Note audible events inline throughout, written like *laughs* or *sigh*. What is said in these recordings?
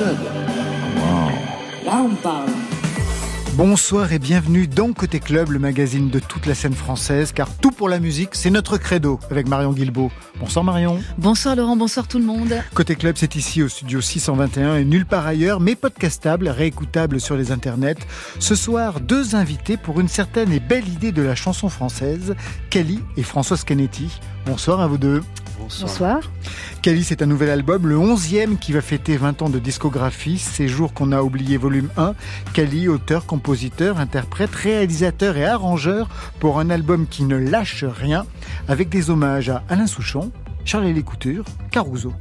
club. Là, on parle. Bonsoir et bienvenue dans Côté Club, le magazine de toute la scène française, car tout pour la musique, c'est notre credo, avec Marion Guilbeault. Bonsoir Marion. Bonsoir Laurent, bonsoir tout le monde. Côté Club, c'est ici au studio 621 et nulle part ailleurs, mais podcastable, réécoutable sur les internets. Ce soir, deux invités pour une certaine et belle idée de la chanson française, Kelly et Françoise Canetti. Bonsoir à vous deux. Bonsoir. Cali, c'est un nouvel album, le 11e qui va fêter 20 ans de discographie, ces jours qu'on a oublié volume 1. Cali, auteur, compositeur, interprète, réalisateur et arrangeur pour un album qui ne lâche rien, avec des hommages à Alain Souchon, Charles Couture, Caruso.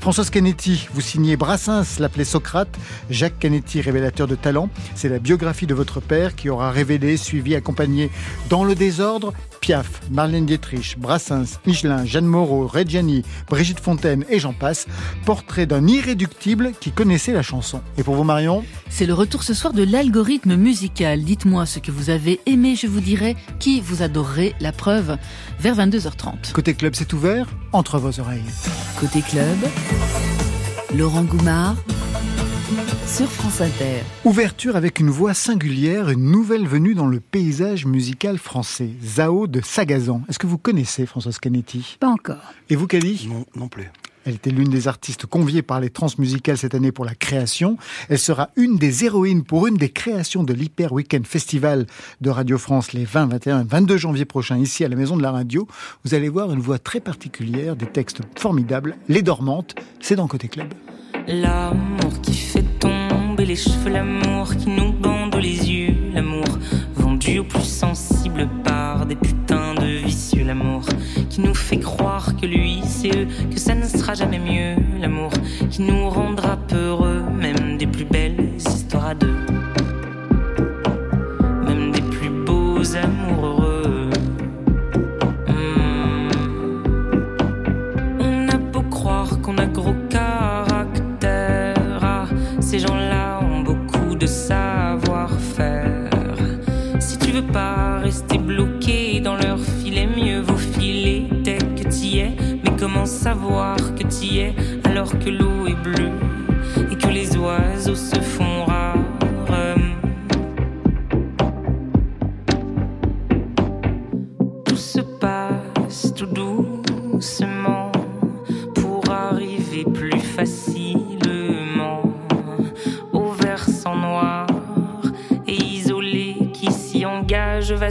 Françoise Canetti, vous signez Brassens, l'appelait Socrate. Jacques Canetti, révélateur de talent. C'est la biographie de votre père qui aura révélé, suivi, accompagné dans le désordre Piaf, Marlène Dietrich, Brassens, Michelin, Jeanne Moreau, Reggiani, Brigitte Fontaine et j'en passe. Portrait d'un irréductible qui connaissait la chanson. Et pour vous, Marion C'est le retour ce soir de l'algorithme musical. Dites-moi ce que vous avez aimé, je vous dirai qui vous adorerez. La preuve, vers 22h30. Côté club, c'est ouvert entre vos oreilles. Côté club, Laurent Goumard sur France Inter. Ouverture avec une voix singulière, une nouvelle venue dans le paysage musical français. Zao de Sagazan. Est-ce que vous connaissez Françoise Canetti? Pas encore. Et vous, Kelly Non, non plus. Elle était l'une des artistes conviées par les transmusicales cette année pour la création. Elle sera une des héroïnes pour une des créations de l'Hyper Weekend Festival de Radio France les 20, 21 et 22 janvier prochains ici à la Maison de la Radio. Vous allez voir une voix très particulière, des textes formidables. Les Dormantes, c'est dans Côté Club. L'amour qui fait tomber les cheveux, l'amour qui nous bande les yeux, l'amour vendu au plus sensible par des putains de vicieux, l'amour qui nous fait croire que lui c'est eux, que ça ne sera jamais mieux, l'amour qui nous rendra peureux, même des plus belles histoires à deux, rester bloqué dans leur filet, mieux vaut filer dès que t'y es. Mais comment savoir que t'y es alors que l'eau est bleue et que les oiseaux se font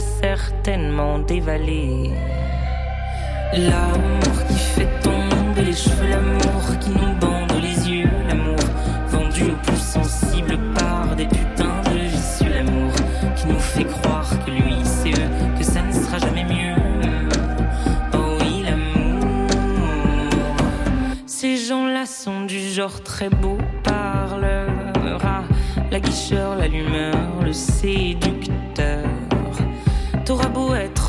certainement dévaler. L'amour qui fait tomber les cheveux, l'amour qui nous bande les yeux, l'amour vendu au plus sensible par des putains de vicieux, l'amour qui nous fait croire que lui c'est eux, que ça ne sera jamais mieux. Oh oui, l'amour. Ces gens-là sont du genre très beau parleur. Ah, la guicheur, l'allumeur, le séducteur.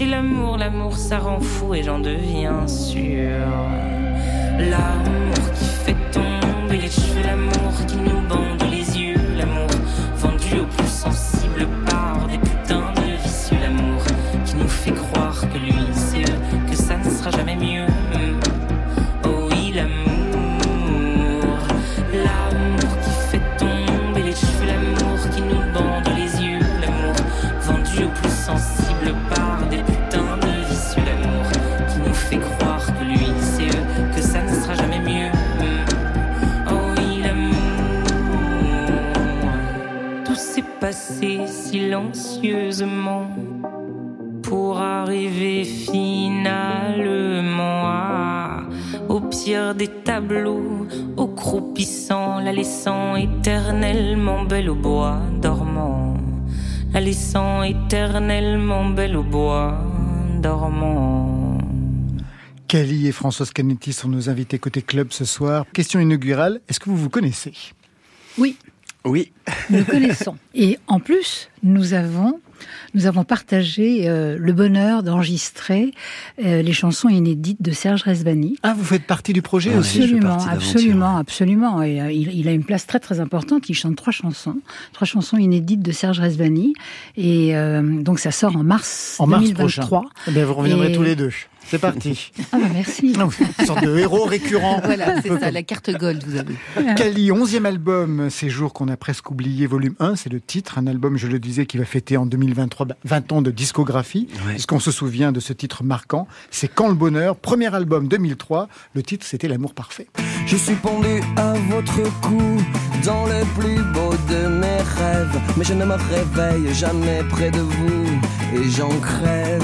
C'est l'amour, l'amour ça rend fou et j'en deviens sûr. L'amour qui fait tomber les cheveux, l'amour qui nous bande silencieusement pour arriver finalement à, au pire des tableaux, au croupissant, la laissant éternellement belle au bois dormant, la laissant éternellement belle au bois dormant. Kelly et Françoise Canetti sont nos invités côté club ce soir. Question inaugurale, est-ce que vous vous connaissez? Oui. Oui. Nous le connaissons. *laughs* Et en plus, nous avons nous avons partagé euh, le bonheur d'enregistrer euh, les chansons inédites de Serge Resvani. Ah, vous faites partie du projet aussi Absolument, absolument, absolument. Et euh, il, il, a une place très très importante. Il chante trois chansons, trois chansons inédites de Serge Resvani. Et donc ça sort en mars en 2023. Mars prochain. Eh vous reviendrez tous les deux. C'est parti. Ah bah merci. *laughs* Une sorte de héros récurrent. Voilà, c'est ça, la carte gold, vous avez. Kali, onzième album, Ces jours qu'on a presque oublié, volume 1, c'est le titre. Un album, je le disais, qui va fêter en 2023 20 ans de discographie. Ouais. Est-ce qu'on se souvient de ce titre marquant? C'est Quand le bonheur, premier album 2003. Le titre, c'était L'amour parfait. Je suis pendu à votre cou dans le plus beau de mes rêves. Mais je ne me réveille jamais près de vous et j'en crève.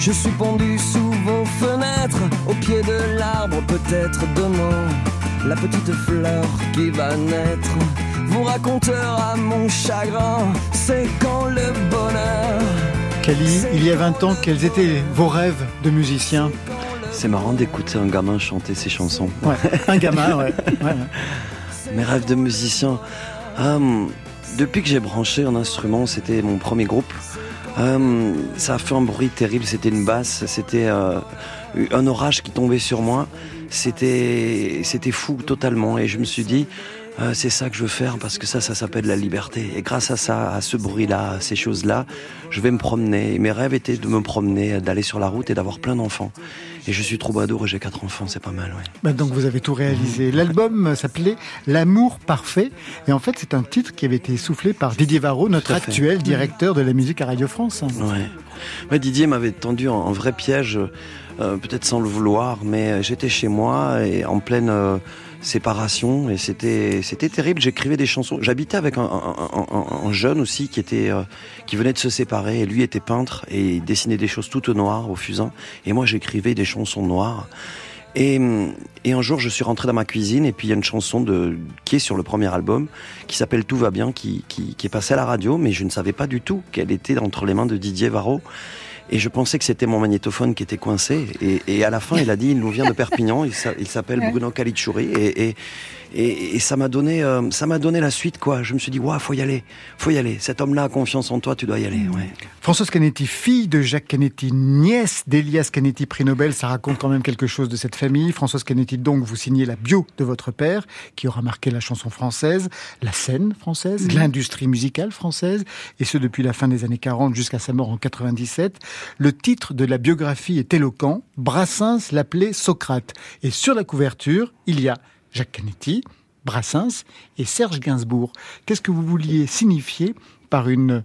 Je suis pendu sous vos fenêtres, au pied de l'arbre, peut-être demain, la petite fleur qui va naître vous racontera mon chagrin, c'est quand le bonheur. Kali, il y a 20 ans, quels étaient vos rêves de musicien C'est marrant d'écouter un gamin chanter ses chansons. Ouais, un gamin, ouais. ouais. *laughs* Mes rêves de musicien. Euh, depuis que j'ai branché un instrument, c'était mon premier groupe. Euh, ça a fait un bruit terrible, c'était une basse, c'était euh, un orage qui tombait sur moi. C'était, c'était fou totalement. Et je me suis dit, euh, c'est ça que je veux faire parce que ça, ça s'appelle la liberté. Et grâce à ça, à ce bruit-là, à ces choses-là, je vais me promener. Et mes rêves étaient de me promener, d'aller sur la route et d'avoir plein d'enfants. Et je suis troubadour et j'ai quatre enfants, c'est pas mal, ouais. Bah donc vous avez tout réalisé. L'album s'appelait L'amour parfait. Et en fait, c'est un titre qui avait été soufflé par Didier Varro, notre actuel directeur de la musique à Radio France. Ouais. Mais Didier m'avait tendu un, vrai piège, euh, peut-être sans le vouloir, mais j'étais chez moi et en pleine... Euh, séparation et c'était c'était terrible. J'écrivais des chansons. J'habitais avec un, un, un, un, jeune aussi qui était euh, qui venait de se séparer. Et lui était peintre et il dessinait des choses toutes noires au fusain. Et moi j'écrivais des chansons noires. Et, et, un jour, je suis rentré dans ma cuisine et puis il y a une chanson de, qui est sur le premier album qui s'appelle Tout va bien, qui, qui, qui est passée à la radio, mais je ne savais pas du tout qu'elle était entre les mains de Didier Varro. Et je pensais que c'était mon magnétophone qui était coincé. Et, et, à la fin, il a dit, il nous vient de Perpignan, il s'appelle Bruno Calichuri. Et, et, et, ça m'a donné, euh, ça m'a donné la suite, quoi. Je me suis dit, waouh, faut y aller, faut y aller. Cet homme-là a confiance en toi, tu dois y aller. Ouais. Françoise Canetti, fille de Jacques Canetti, nièce d'Elias Canetti, prix Nobel, ça raconte quand même quelque chose de cette famille. Françoise Canetti, donc, vous signez la bio de votre père, qui aura marqué la chanson française, la scène française, mmh. l'industrie musicale française, et ce depuis la fin des années 40 jusqu'à sa mort en 97. Le titre de la biographie est éloquent. Brassens l'appelait Socrate. Et sur la couverture, il y a Jacques Canetti, Brassens et Serge Gainsbourg. Qu'est-ce que vous vouliez signifier par une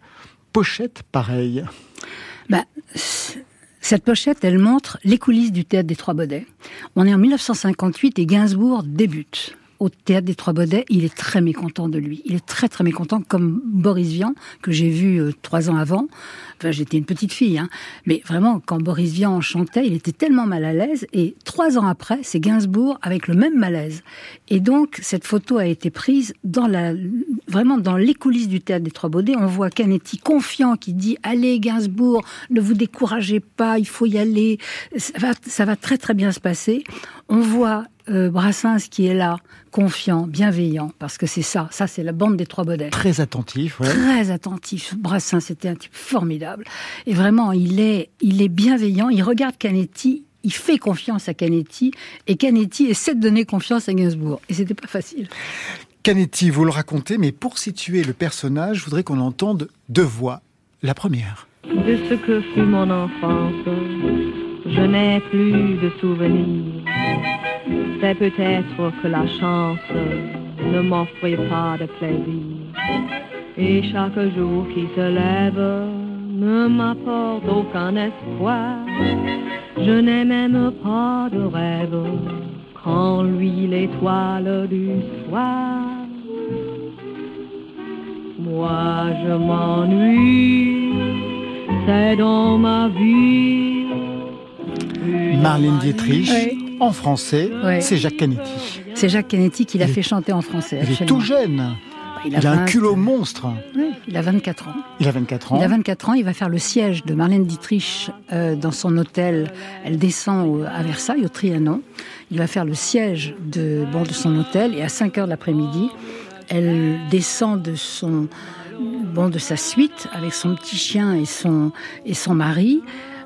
pochette pareille? Bah, Cette pochette, elle montre les coulisses du théâtre des Trois Baudets. On est en 1958 et Gainsbourg débute au théâtre des Trois Baudets, il est très mécontent de lui. Il est très très mécontent, comme Boris Vian, que j'ai vu euh, trois ans avant. Enfin, j'étais une petite fille, hein. mais vraiment, quand Boris Vian chantait, il était tellement mal à l'aise. Et trois ans après, c'est Gainsbourg avec le même malaise. Et donc, cette photo a été prise dans la, vraiment dans les coulisses du théâtre des Trois Baudets. On voit Canetti confiant qui dit Allez, Gainsbourg, ne vous découragez pas, il faut y aller, ça va, ça va très très bien se passer. On voit euh, Brassens qui est là, confiant, bienveillant, parce que c'est ça, ça c'est la bande des trois Baudets. Très attentif, ouais. Très attentif. Brassens c'était un type formidable. Et vraiment, il est, il est bienveillant, il regarde Canetti, il fait confiance à Canetti, et Canetti essaie de donner confiance à Gainsbourg. Et c'était pas facile. Canetti, vous le racontez, mais pour situer le personnage, je voudrais qu'on entende deux voix. La première. De ce que fut mon enfance, je n'ai plus de souvenirs. C'est peut-être que la chance ne m'offrait pas de plaisir. Et chaque jour qui se lève ne m'apporte aucun espoir. Je n'ai même pas de rêve quand lui l'étoile du soir. Moi je m'ennuie, c'est dans ma vie Marlène Dietrich. Oui. En français, oui. c'est Jacques Canetti. C'est Jacques Canetti qui l'a fait chanter en français. Il est tout jeune. Il a, il a 20... un culot monstre. Oui, il a 24 ans. Il a 24 ans. Il a 24 ans. Il va faire le siège de Marlène Dietrich euh, dans son hôtel. Elle descend au, à Versailles, au Trianon. Il va faire le siège de, bon, de son hôtel et à 5 heures de l'après-midi, elle descend de son bon de sa suite avec son petit chien et son et son mari.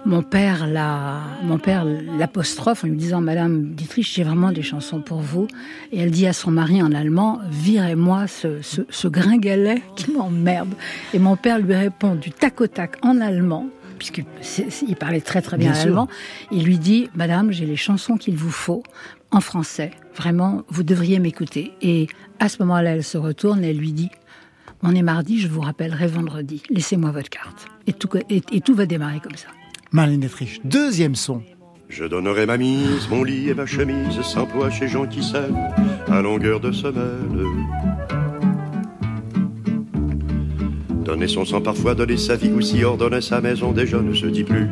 Mon père la, mon père l'apostrophe en lui disant Madame Dietrich, j'ai vraiment des chansons pour vous. Et elle dit à son mari en allemand Virez-moi ce, ce, ce gringalet qui m'emmerde. Et mon père lui répond du tac au tac en allemand puisqu'il parlait très très bien, allemand, il lui dit Madame, j'ai les chansons qu'il vous faut en français. Vraiment, vous devriez m'écouter. Et à ce moment-là, elle se retourne et elle lui dit On est mardi, je vous rappellerai vendredi. Laissez-moi votre carte. Et tout, et, tout va démarrer comme ça. Marlène Dietrich, deuxième son. Je donnerai ma mise, mon lit et ma chemise, s'emploie chez gens qui s'aiment à longueur de semaine. Donner son sang parfois, donner sa vie ou si ordonner sa maison déjà ne se dit plus.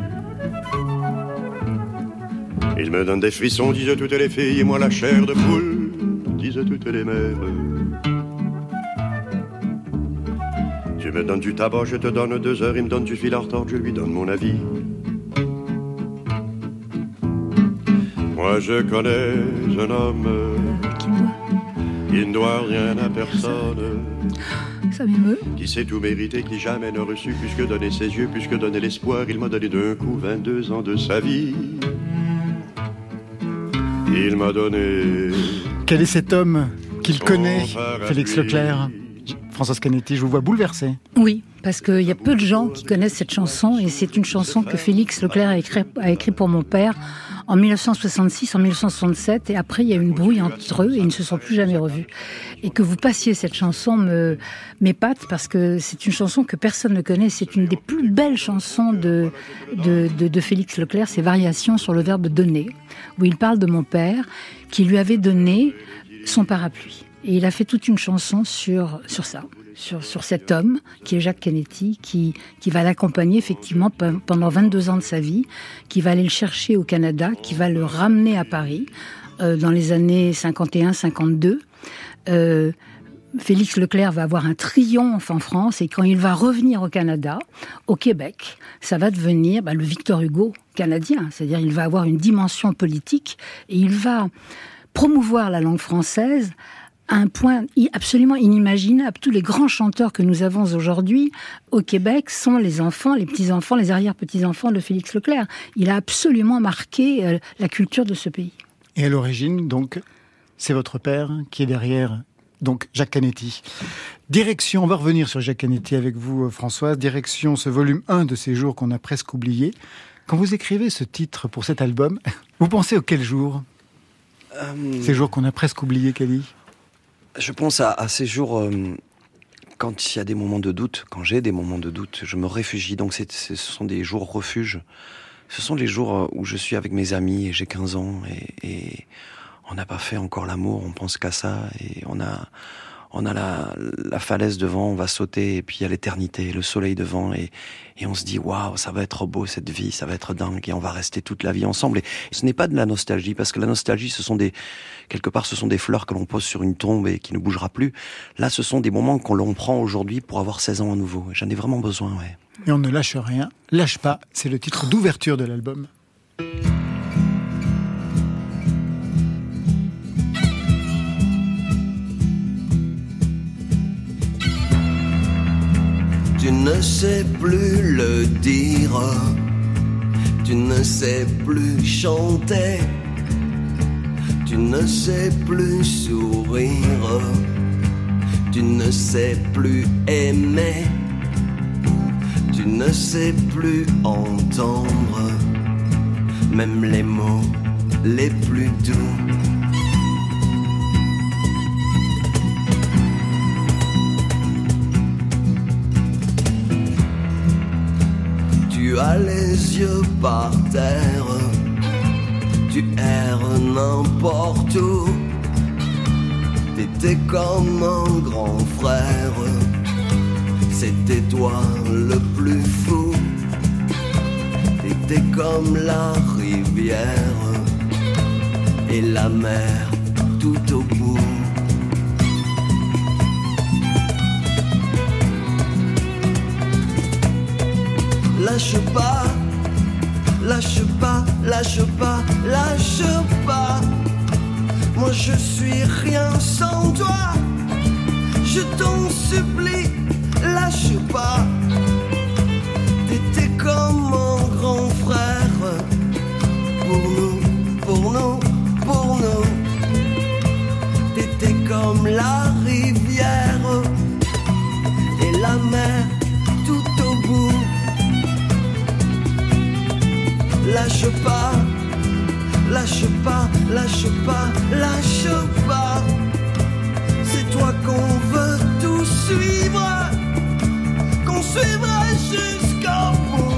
Il me donne des frissons, disent toutes les filles, et moi la chair de poule, disent toutes les mères. Tu me donnes du tabac, je te donne deux heures, il me donne du fil à retordre, je lui donne mon avis. Moi je connais un homme qui ne doit rien à personne. Qui sait tout mériter, qui jamais n'a reçu plus que donner ses yeux, plus que donner l'espoir. Il m'a donné d'un coup 22 ans de sa vie. Il m'a donné. Quel est cet homme qu'il connaît, Félix Leclerc Françoise Canetti, je vous vois bouleversée. Oui, parce qu'il y a peu de gens qui connaissent cette chanson, et c'est une chanson que Félix Leclerc a écrit, a écrit pour mon père en 1966, en 1967, et après il y a eu une brouille entre eux et ils ne se sont plus jamais revus. Et que vous passiez cette chanson me m'épate parce que c'est une chanson que personne ne connaît. C'est une des plus belles chansons de de, de, de Félix Leclerc, c'est Variations sur le verbe donner, où il parle de mon père qui lui avait donné son parapluie. Et il a fait toute une chanson sur sur ça sur, sur cet homme qui est Jacques Kennedy, qui, qui va l'accompagner effectivement pendant 22 ans de sa vie, qui va aller le chercher au Canada, qui va le ramener à Paris euh, dans les années 51-52. Euh, Félix Leclerc va avoir un triomphe en France et quand il va revenir au Canada, au Québec, ça va devenir bah, le Victor Hugo canadien. C'est-à-dire il va avoir une dimension politique et il va promouvoir la langue française un point absolument inimaginable. Tous les grands chanteurs que nous avons aujourd'hui au Québec sont les enfants, les petits-enfants, les arrière-petits-enfants de Félix Leclerc. Il a absolument marqué euh, la culture de ce pays. Et à l'origine, donc, c'est votre père qui est derrière, donc Jacques Canetti. Direction, on va revenir sur Jacques Canetti avec vous, euh, Françoise. Direction ce volume 1 de ces jours qu'on a presque oublié. Quand vous écrivez ce titre pour cet album, *laughs* vous pensez auquel jour? Euh, Ces jours qu'on a presque oubliés, Kelly? Je pense à, ces jours euh, quand il y a des moments de doute, quand j'ai des moments de doute, je me réfugie. Donc ce sont des jours refuge. Ce sont les jours euh, où je suis avec mes amis et j'ai 15 ans et, et on n'a pas fait encore l'amour, on pense qu'à ça et on a on a la, la, falaise devant, on va sauter, et puis il y a l'éternité, le soleil devant, et, et on se dit waouh, ça va être beau cette vie, ça va être dingue, et on va rester toute la vie ensemble. Et ce n'est pas de la nostalgie, parce que la nostalgie, ce sont des quelque part, ce sont des fleurs que l'on pose sur une tombe et qui ne bougera plus. Là, ce sont des moments qu'on l'on prend aujourd'hui pour avoir 16 ans à nouveau. J'en ai vraiment besoin, ouais. Et on ne lâche rien, lâche pas. C'est le titre d'ouverture de l'album. Ne sais plus le dire, tu ne sais plus chanter, tu ne sais plus sourire, tu ne sais plus aimer, tu ne sais plus entendre, même les mots les plus doux Tu as les yeux par terre, tu erres n'importe où. T'étais comme un grand frère, c'était toi le plus fou. T'étais comme la rivière et la mer tout au bout. Lâche pas, lâche pas, lâche pas, lâche pas. Moi je suis rien sans toi. je t'en supplie, lâche pas. T'étais comme un grand frère pour nous, pour nous, pour nous. T'étais comme la Lâche pas, lâche pas, lâche pas, lâche pas. C'est toi qu'on veut tout suivre, qu'on suivra jusqu'au bout.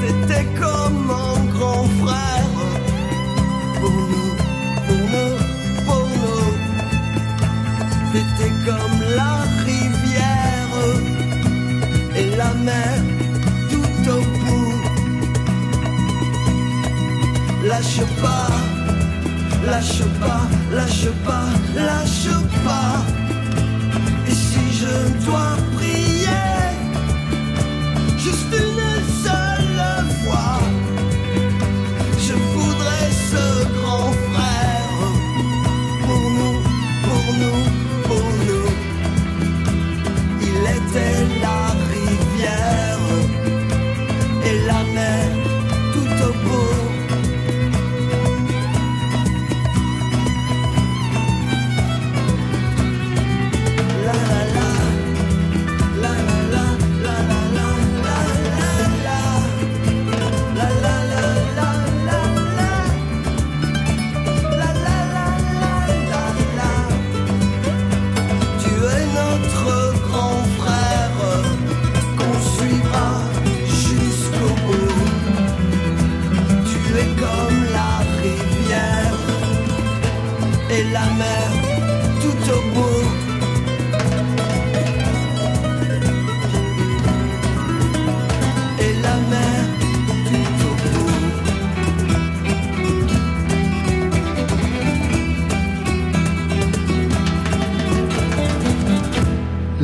T'étais comme un grand frère pour nous, pour nous, pour nous. T'étais comme la rivière et la mer tout au Lâche pas, lâche pas, lâche pas, lâche pas. Et si je dois prier, juste une seule fois, la mer tout au bout.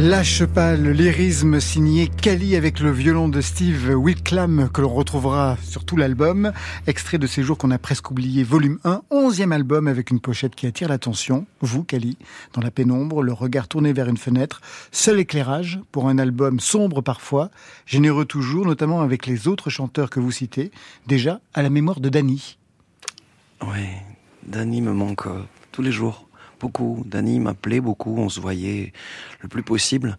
Lâche pas le lyrisme signé Kali avec le violon de Steve Whitclamb que l'on retrouvera sur tout l'album. Extrait de ces jours qu'on a presque oublié, volume 1, onzième album avec une pochette qui attire l'attention. Vous, Kali, dans la pénombre, le regard tourné vers une fenêtre, seul éclairage pour un album sombre parfois, généreux toujours, notamment avec les autres chanteurs que vous citez, déjà à la mémoire de Danny. Oui, Dany me manque euh, tous les jours. Beaucoup. Dany m'appelait beaucoup, on se voyait le plus possible.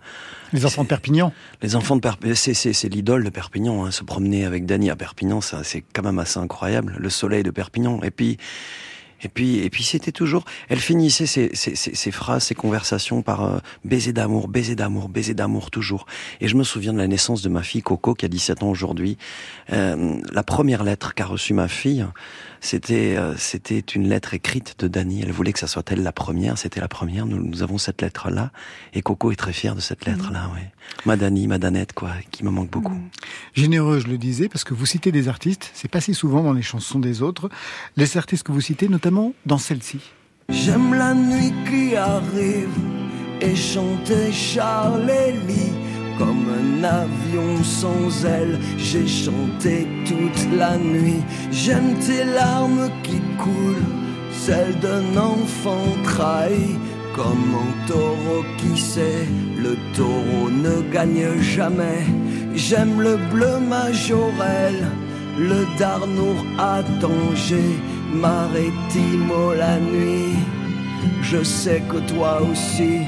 Les enfants de Perpignan Les enfants de Perpignan, c'est, l'idole de Perpignan. Hein. Se promener avec Dany à Perpignan, ça, c'est quand même assez incroyable. Le soleil de Perpignan. Et puis, et puis, et puis c'était toujours. Elle finissait ses, ses, ses, ses phrases, ses conversations par euh, baiser d'amour, baiser d'amour, baiser d'amour toujours. Et je me souviens de la naissance de ma fille Coco qui a 17 ans aujourd'hui. Euh, la première lettre qu'a reçue ma fille, c'était euh, c'était une lettre écrite de Dany. Elle voulait que ça soit elle la première. C'était la première. Nous, nous avons cette lettre là. Et Coco est très fière de cette lettre là. Ouais. Ma Dany, ma Danette, quoi, qui me manque beaucoup. Généreux, je le disais, parce que vous citez des artistes, c'est pas si souvent dans les chansons des autres. Les artistes que vous citez, notamment dans celle-ci. J'aime la nuit qui arrive et chanter un avion sans aile. J'ai chanté toute la nuit. J'aime tes larmes qui coulent, celles d'un enfant trahi. Comme un taureau qui sait, le taureau ne gagne jamais. J'aime le bleu majorel, le darnour à danger, maritimo la nuit. Je sais que toi aussi.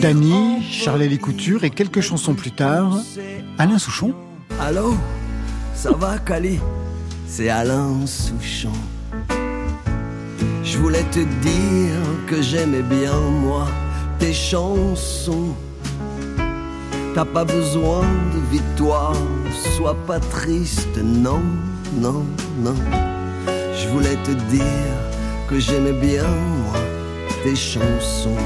Dany, Charles Couture et quelques chansons plus tard, Alain Souchon. Allô? Ça va, Cali C'est Alain Souchon. Je voulais te dire que j'aimais bien, moi, tes chansons. T'as pas besoin de victoire, sois pas triste, non, non, non. Je voulais te dire que j'aimais bien, moi, tes chansons.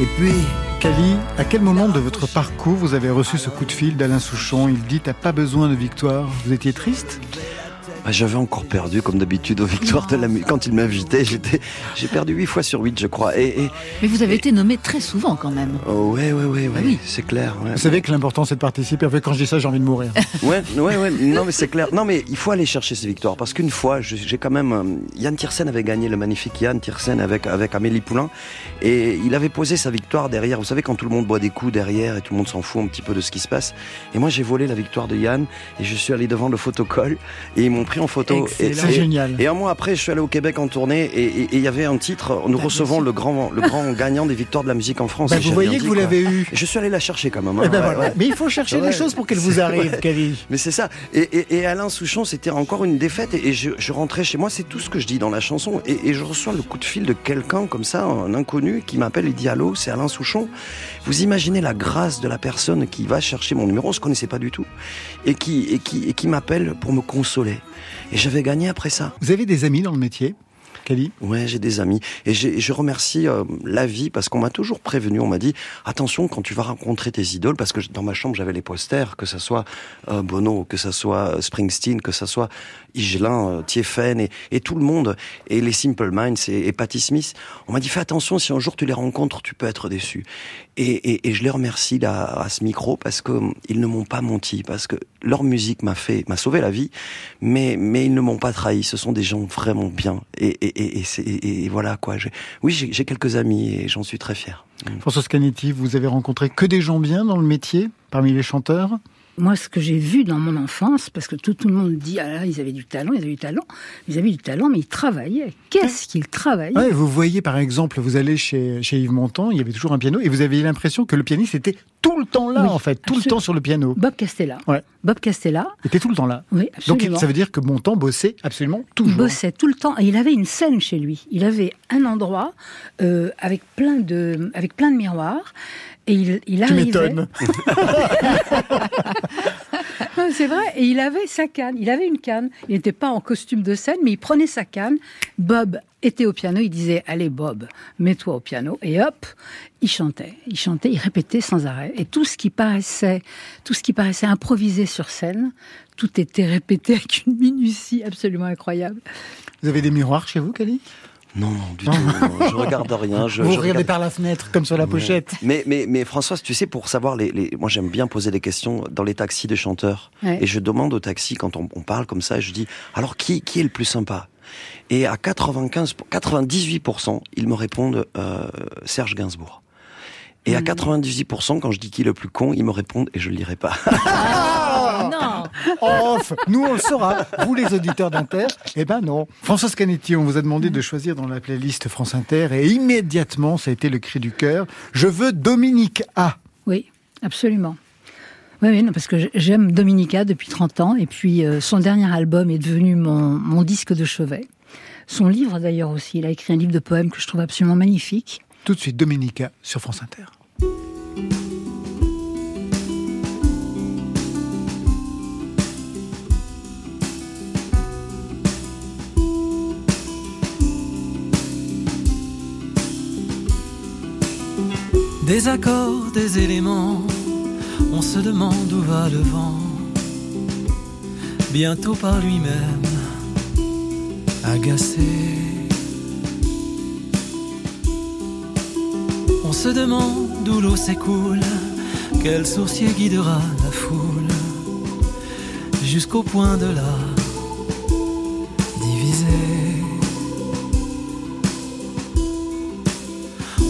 Et puis, Cali, à quel moment de votre parcours vous avez reçu ce coup de fil d'Alain Souchon? Il dit T'as pas besoin de victoire. Vous étiez triste? Bah, J'avais encore perdu, comme d'habitude, aux victoires de la musique. Quand il m'invitait, j'étais, j'ai perdu 8 fois sur 8, je crois. Et, Mais vous avez été nommé très souvent quand même. Oh, ouais, ouais, ouais, bah oui. c'est clair. Vous savez que l'important c'est de participer. Quand je dis ça, j'ai envie de mourir. *laughs* ouais, ouais, ouais. Non, mais c'est clair. Non, mais il faut aller chercher ces victoires parce qu'une fois, j'ai quand même. Euh, Yann Tiersen avait gagné le magnifique Yann Tiersen avec, avec Amélie Poulain et il avait posé sa victoire derrière. Vous savez, quand tout le monde boit des coups derrière et tout le monde s'en fout un petit peu de ce qui se passe. Et moi, j'ai volé la victoire de Yann et je suis allé devant le photocall et ils m'ont pris en photo. C'est génial. Et un mois après, je suis allé au Québec en tournée et il y avait un titre. Nous bah, recevons le grand, le grand gagnant des victoires de la musique en France. Bah, vous voyez que vous l'avez eu. Je suis allé la chercher quand même. Hein. Eh ben Mais il faut chercher des choses pour qu'elle vous arrive, Kevin. Mais c'est ça. Et, Alain Souchon, c'était encore une défaite et, je, rentrais chez moi. C'est tout ce que je dis dans la chanson et, je reçois le coup de fil de quelqu'un comme ça, un inconnu, qui m'appelle et dit allô, c'est Alain Souchon. Vous imaginez la grâce de la personne qui va chercher mon numéro, on se connaissait pas du tout, et qui, et qui, et qui m'appelle pour me consoler. Et j'avais gagné après ça. Vous avez des amis dans le métier Kali Ouais, j'ai des amis. Et je remercie euh, la vie parce qu'on m'a toujours prévenu. On m'a dit attention quand tu vas rencontrer tes idoles, parce que dans ma chambre j'avais les posters, que ce soit euh, Bono, que ce soit euh, Springsteen, que ce soit Igelin, Tiefen et, tout le monde, et les Simple Minds et, et Patti Smith. On m'a dit fais attention, si un jour tu les rencontres, tu peux être déçu. Et, je les remercie à ce micro parce que ils ne m'ont pas menti, parce que leur musique m'a fait, m'a sauvé la vie, mais mais ils ne m'ont pas trahi. Ce sont des gens vraiment bien. Et, et, et voilà quoi. Oui, j'ai quelques amis et j'en suis très fier. François Scanetti, vous avez rencontré que des gens bien dans le métier parmi les chanteurs? Moi, ce que j'ai vu dans mon enfance, parce que tout, le monde dit, ah là, ils avaient du talent, ils avaient du talent. Ils avaient du talent, mais ils travaillaient. Qu'est-ce qu'ils travaillaient Vous voyez, par exemple, vous allez chez, chez Yves Montand, il y avait toujours un piano, et vous aviez l'impression que le pianiste était tout le temps là, en fait, tout le temps sur le piano. Bob Castella. Ouais. Bob Castella. était tout le temps là. Oui, absolument. Donc ça veut dire que Montand bossait absolument toujours. Il bossait tout le temps. Et il avait une scène chez lui. Il avait un endroit euh, avec plein de, avec plein de miroirs. Et il, il arrivait. *laughs* c'est vrai. Et il avait sa canne. Il avait une canne. Il n'était pas en costume de scène, mais il prenait sa canne. Bob était au piano. Il disait Allez, Bob, mets-toi au piano. Et hop, il chantait. Il chantait, il répétait sans arrêt. Et tout ce qui paraissait, tout ce qui paraissait improvisé sur scène, tout était répété avec une minutie absolument incroyable. Vous avez des miroirs chez vous, Kali non, du tout. Je regarde rien. Je, Vous regardez par la fenêtre, comme sur la pochette. Mais, mais, mais Françoise, tu sais, pour savoir les, les... moi j'aime bien poser des questions dans les taxis des chanteurs. Et je demande au taxi quand on, parle comme ça, je dis alors qui qui est le plus sympa? Et à 95, 98%, ils me répondent euh, Serge Gainsbourg. Et à 98%, hmm. quand je dis qui est le plus con, ils me répondent et je le dirai pas. Non Off Nous, on le saura. Vous, les auditeurs d'Inter, eh ben non. François Canetti, on vous a demandé de choisir dans la playlist France Inter et immédiatement, ça a été le cri du cœur. Je veux Dominique A. Oui, absolument. Oui, non, parce que j'aime Dominica depuis 30 ans et puis euh, son dernier album est devenu mon, mon disque de chevet. Son livre d'ailleurs aussi, il a écrit un livre de poèmes que je trouve absolument magnifique. Tout de suite, Dominica sur France Inter. Des accords, des éléments, on se demande où va le vent. Bientôt par lui-même, agacé. On se demande où l'eau s'écoule, quel sourcier guidera la foule jusqu'au point de la diviser.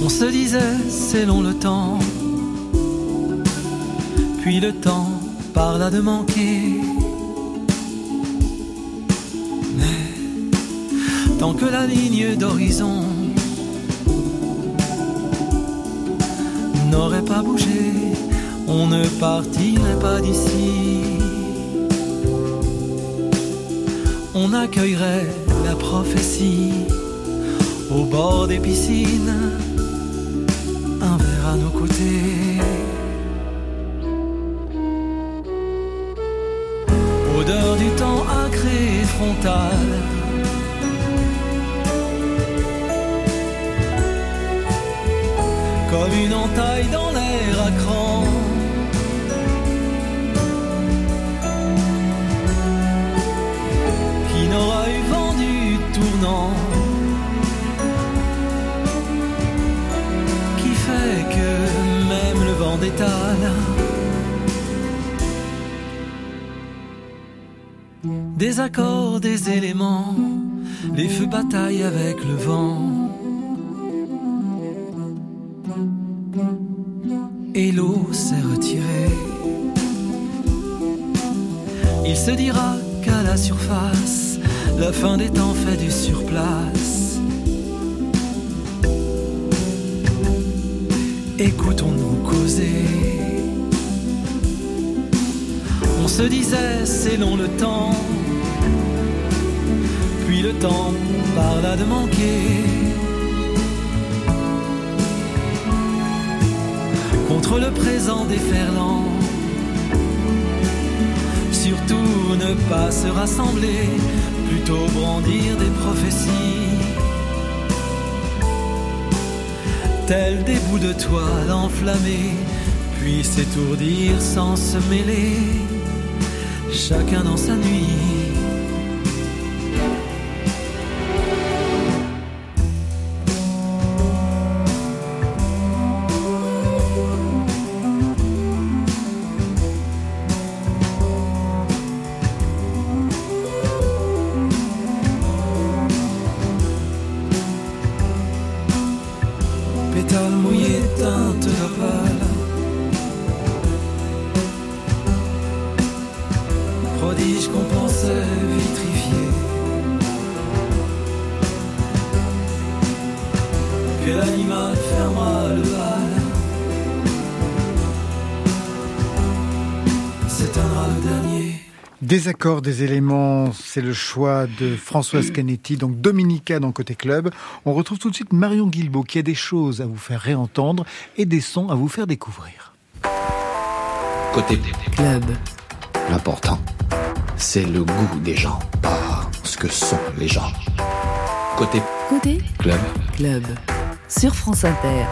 On se disait c'est long le temps, puis le temps parla de manquer. Mais tant que la ligne d'horizon n'aurait pas bougé, on ne partirait pas d'ici. On accueillerait la prophétie au bord des piscines, à nos côtés. Odeur du temps acré et frontal comme une entaille dans l'air à cran. vent d'étale. Des accords, des éléments, les feux bataillent avec le vent. Et l'eau s'est retirée. Il se dira qu'à la surface, la fin des temps fait du surplace. Écoutons-nous On se disait c'est long le temps, puis le temps parla de manquer. Contre le présent déferlant surtout ne pas se rassembler, plutôt brandir des prophéties. Tels des bouts de toile enflammés, puis s'étourdir sans se mêler, chacun dans sa nuit. Des accords, des éléments, c'est le choix de Françoise Canetti, donc Dominica dans Côté Club. On retrouve tout de suite Marion Guilbault qui a des choses à vous faire réentendre et des sons à vous faire découvrir. Côté Club. L'important, c'est le goût des gens, pas ce que sont les gens. Côté Côté Club. Club. Sur France Inter.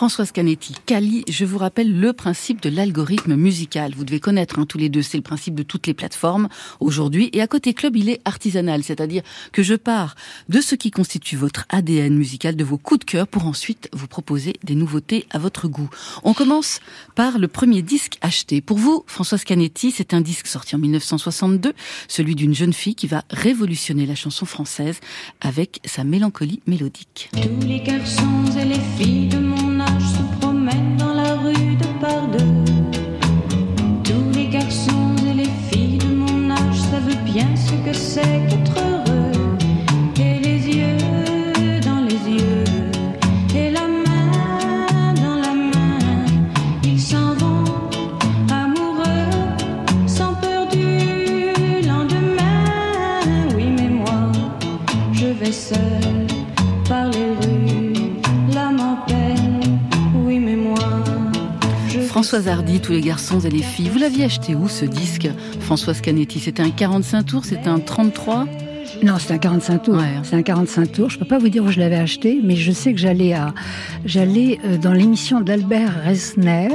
Françoise Canetti, Cali, je vous rappelle le principe de l'algorithme musical. Vous devez connaître hein, tous les deux, c'est le principe de toutes les plateformes aujourd'hui. Et à côté club, il est artisanal, c'est-à-dire que je pars de ce qui constitue votre ADN musical, de vos coups de cœur, pour ensuite vous proposer des nouveautés à votre goût. On commence par le premier disque acheté. Pour vous, Françoise Canetti, c'est un disque sorti en 1962, celui d'une jeune fille qui va révolutionner la chanson française avec sa mélancolie mélodique. Se promène dans la rue de par deux. Tous les garçons et les filles de mon âge savent bien ce que c'est qu'être Françoise Hardy, tous les garçons et les filles. Vous l'aviez acheté où ce disque, Françoise Canetti? C'était un 45 tours C'était un 33 Non, c'est un 45 tours. C'est un 45 tours. Je peux pas vous dire où je l'avais acheté, mais je sais que j'allais à, j'allais euh, dans l'émission d'Albert Resner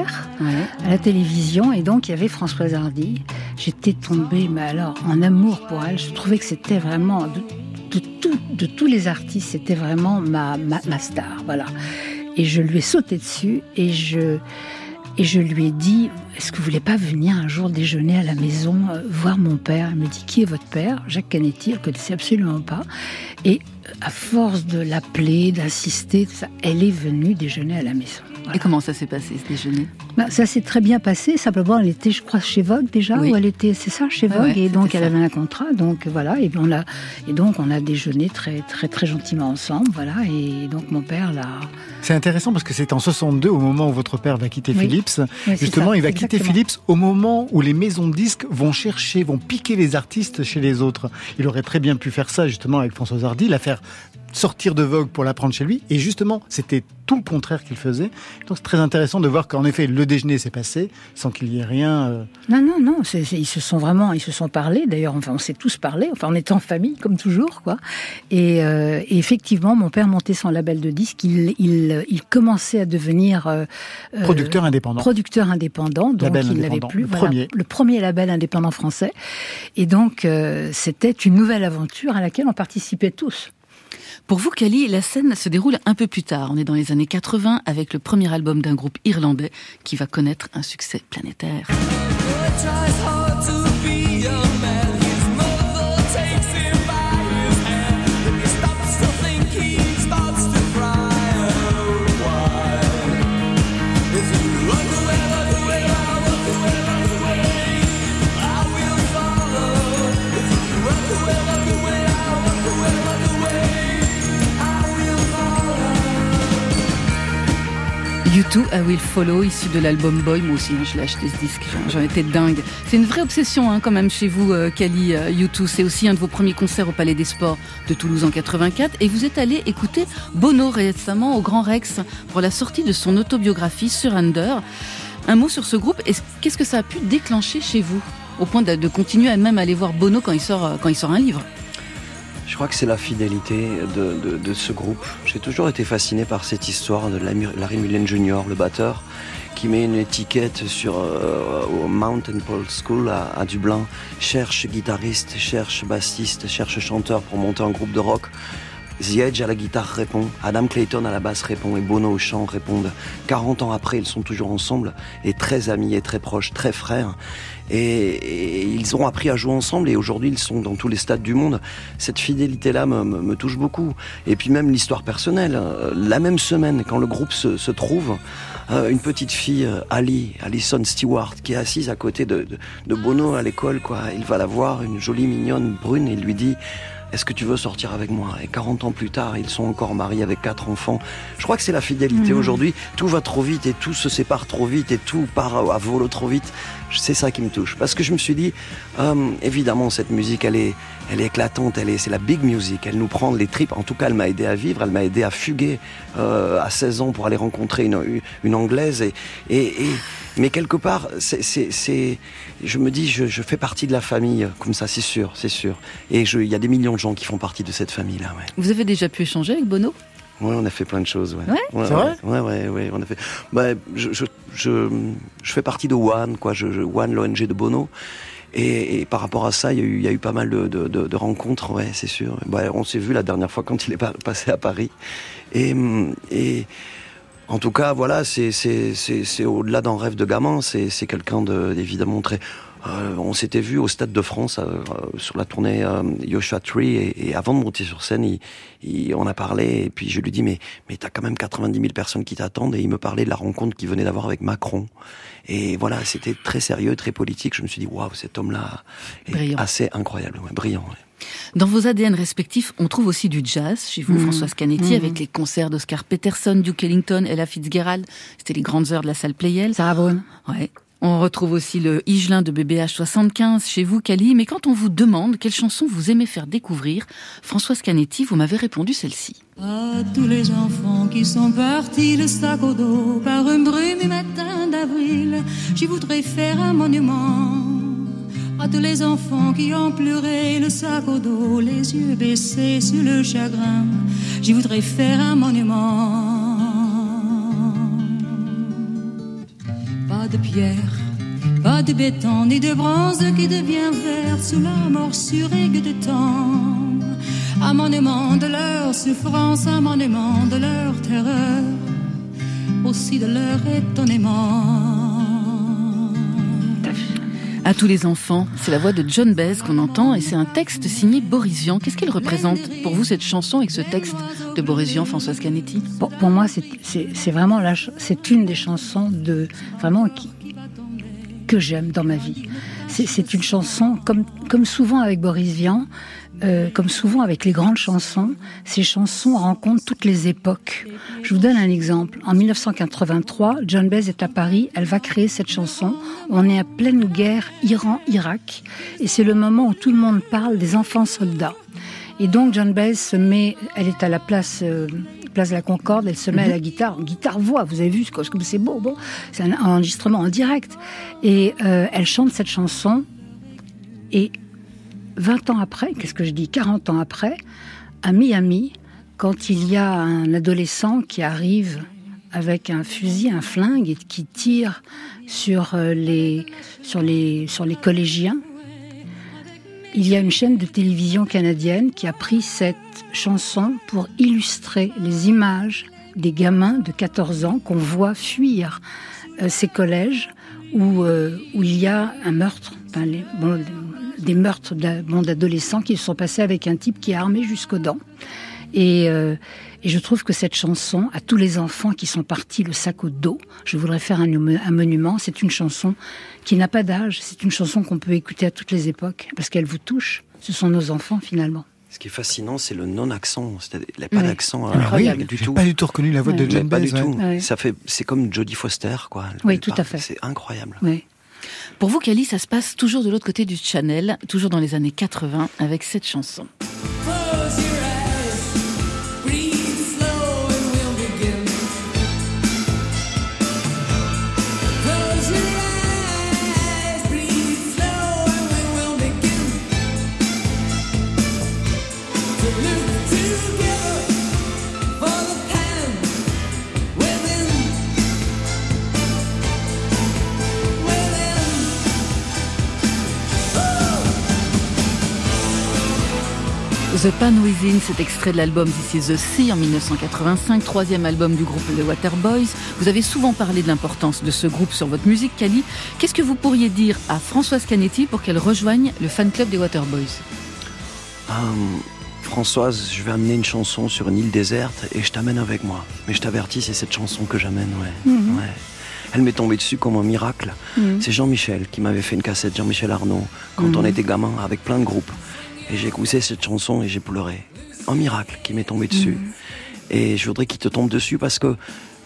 à la télévision, et donc il y avait Françoise Hardy. J'étais tombée, mais alors en amour pour elle. Je trouvais que c'était vraiment de, de, tout- de tous les artistes, c'était vraiment ma, ma, ma star, voilà. Et je lui ai sauté dessus et je et je lui ai dit, est-ce que vous voulez pas venir un jour déjeuner à la maison, euh, voir mon père? Elle me dit, qui est votre père? Jacques Canetti, elle connaissait absolument pas. Et euh, à force de l'appeler, d'insister, elle est venue déjeuner à la maison. Et comment ça s'est passé ce déjeuner? Bah, ça s'est très bien passé. Simplement, elle était, je crois, chez Vogue déjà, Oui. ou elle était, c'est ça, chez Vogue, ouais, et donc elle ça. avait un contrat. Donc voilà, et on a, et donc on a déjeuné très, très, très gentiment ensemble, voilà. Et donc mon père l'a. C'est intéressant parce que c'est en 62, au moment où votre père va quitter Oui. Philips. Oui, Justement, ça, il va quitter. Philips au moment où les maisons de disques vont chercher, vont piquer les artistes chez les autres. Il aurait très bien pu faire ça, justement, avec Françoise Hardy, la faire sortir de Vogue pour la prendre chez lui. Et justement, c'était tout le contraire qu'il faisait. Donc c'est très intéressant de voir qu'en effet, le déjeuner s'est passé sans qu'il y ait rien. euh, Non, non, non. ils se sont vraiment, ils se sont parlé. D'ailleurs, enfin, on s'est tous parlé. Enfin, on était en famille comme toujours, quoi. Et, euh, et effectivement, mon père montait son label de disques. Il, il, il commençait à devenir euh, Producteur indépendant. Producteur indépendant. Donc, Label il n'avait plus le voilà, premier. le premier label indépendant français. Et donc, c'était une nouvelle aventure à laquelle on participait tous. Pour vous, Kali, la scène se déroule un peu plus tard. On est dans les années 80 avec le premier album d'un groupe irlandais qui va connaître un succès planétaire. U2, I Will Follow, issu de l'album Boy. Moi aussi, hein, je l'ai acheté ce disque, j'en étais dingue. C'est une vraie obsession hein, quand même chez vous, euh, Kali euh, U2. C'est aussi un de vos premiers concerts au Palais des Sports de Toulouse en 84. Et vous êtes allé écouter Bono récemment au Grand Rex pour la sortie de son autobiographie sur Under. Un mot sur ce groupe, qu'est-ce que ça a pu déclencher chez vous? Au point de, continuer à même aller voir Bono quand il sort, euh, quand il sort un livre je crois que c'est la fidélité de, ce groupe. J'ai toujours été fasciné par cette histoire de Larry Mullen Jr., le batteur, qui met une étiquette sur euh, au Mountain Pole School à, Dublin, cherche guitariste, cherche bassiste, cherche chanteur pour monter un groupe de rock. The à la guitare répond, Adam Clayton à la basse répond et Bono au chant répondent. 40 ans après, ils sont toujours ensemble et très amis et très proches, très frères. Et, ils ont appris à jouer ensemble et aujourd'hui ils sont dans tous les stades du monde. Cette fidélité-là me, touche beaucoup. Et puis même l'histoire personnelle. Euh, la même semaine, quand le groupe se, trouve, euh, une petite fille, euh, Ali, Alison Stewart, qui est assise à côté de, de Bono à l'école, quoi. Il va la voir, une jolie mignonne brune, et il lui dit est-ce que tu veux sortir avec moi Et 40 ans plus tard, ils sont encore mariés avec quatre enfants. Je crois que c'est la fidélité mhm. aujourd'hui. Tout va trop vite et tout se sépare trop vite et tout part à volo trop vite. C'est ça qui me touche. Parce que je me suis dit, euh, évidemment, cette musique, elle est, elle est éclatante, elle est, c'est la big music. Elle nous prend les tripes. En tout cas, elle m'a aidé à vivre, elle m'a aidé à fuguer euh, à 16 ans pour aller rencontrer une, une anglaise et, et, et mais quelque part, c'est, je me dis, je, fais partie de la famille, comme ça, c'est sûr, c'est sûr. Et il y a des millions de gens qui font partie de cette famille-là. Ouais. Vous avez déjà pu échanger avec Bono? Ouais, on a fait plein de choses. Ouais. ouais, c'est vrai? Ouais, ouais, ouais, on a fait. Bah, je, je, je, je, fais partie de One, quoi. Je, One, l'ONG de Bono. Et, et, par rapport à ça, il y a eu, il y a eu pas mal de, de, de, de rencontres, ouais, c'est sûr. Bah, on s'est vu la dernière fois quand il est passé à Paris. Et, et en tout cas, voilà, c'est au-delà d'un rêve de gamin. C'est quelqu'un d'évidemment très. Euh, on s'était vu au Stade de France euh, sur la tournée euh, Yoshua Tree et, avant de monter sur scène, il, on a parlé et puis je lui dis mais mais t'as quand même 90 000 personnes qui t'attendent et il me parlait de la rencontre qu'il venait d'avoir avec Macron et voilà c'était très sérieux, très politique. Je me suis dit waouh cet homme-là est assez incroyable, brillant. Dans vos ADN respectifs, on trouve aussi du jazz chez vous, mmh. Françoise Canetti, mmh. avec les concerts d'Oscar Peterson, Duke Ellington, Ella Fitzgerald. C'était les grandes heures de la salle Playel. Sarah Vaughan. Ouais. On retrouve aussi le Higelin de BBH 75 chez vous, Cali. Mais quand on vous demande quelle chanson vous aimez faire découvrir, Françoise Canetti, vous m'avez répondu celle-ci. À tous les enfants qui sont partis le sac au dos par un brume matin d'avril, j'y voudrais faire un monument à tous les enfants qui ont pleuré le sac au dos, les yeux baissés sur le chagrin, j'y voudrais faire un monument. Pas de pierre, pas de béton, ni de bronze qui devient vert sous la morsure aiguë de temps. Un monument de leur souffrance, un monument de leur terreur, aussi de leur étonnement à tous les enfants. C'est la voix de John Baez qu'on entend et c'est un texte signé Borisian. Qu'est-ce qu'il représente pour vous cette chanson et ce texte de Borisian, Françoise Canetti? Pour, moi, c'est vraiment c'est une des chansons de vraiment que j'aime dans ma vie. C'est une chanson comme comme souvent avec Boris Vian, euh, comme souvent avec les grandes chansons, ces chansons rencontrent toutes les époques. Je vous donne un exemple. En 1983, John Baez est à Paris, elle va créer cette chanson. On est à pleine guerre Iran-Irak, et c'est le moment où tout le monde parle des enfants soldats. Et donc John Baez se met, elle est à la place euh, place de la Concorde, elle se met à la mhm. guitare, guitare voix, vous avez vu comme c'est beau, bon, c'est un enregistrement en direct, et euh, elle chante cette chanson et 20 ans après, qu'est-ce que je dis 40 ans après, à Miami, quand il y a un adolescent qui arrive avec un fusil, un flingue et qui tire sur euh, les, sur les, sur les collégiens, il y a une chaîne de télévision canadienne qui a pris cette chanson pour illustrer les images des gamins de 14 ans qu'on voit fuir euh, ces collèges où, euh, où il y a un meurtre, des meurtres d'adolescents qui se sont passés avec un type qui est armé jusqu'aux dents. Et, euh, et, je trouve que cette chanson, à tous les enfants qui sont partis le sac au dos, je voudrais faire un, un monument, c'est une chanson qui n'a pas d'âge, c'est une chanson qu'on peut écouter à toutes les époques, parce qu'elle vous touche. Ce sont nos enfants finalement. Ce qui est fascinant, c'est le non-accent. Il n'a pas d'accent du tout. Pas du tout reconnu la voix de Jane Pas du tout. Ça fait, c'est comme Jodie Foster, quoi. Oui, tout à fait. C'est incroyable. Pour vous, Kali, ça se passe toujours de l'autre côté du Channel, toujours dans les années 80, avec cette chanson. The Pan cet extrait de l'album This is the Sea en 1985, troisième album du groupe The Waterboys. Vous avez souvent parlé de l'importance de ce groupe sur votre musique, Kali. Qu'est-ce que vous pourriez dire à Françoise Canetti pour qu'elle rejoigne le fan club des Waterboys? Euh, Françoise, je vais amener une chanson sur une île déserte et je t'amène avec moi. Mais je t'avertis, c'est cette chanson que j'amène, ouais. Mhm. Elle m'est tombée dessus comme un miracle. Mhm. C'est Jean-Michel qui m'avait fait une cassette, Jean-Michel Arnaud, quand mhm. on était gamin, avec plein de groupes. Et j'ai écouté cette chanson et j'ai pleuré. Un miracle qui m'est tombé dessus. Mhm. Et je voudrais qu'il te tombe dessus parce que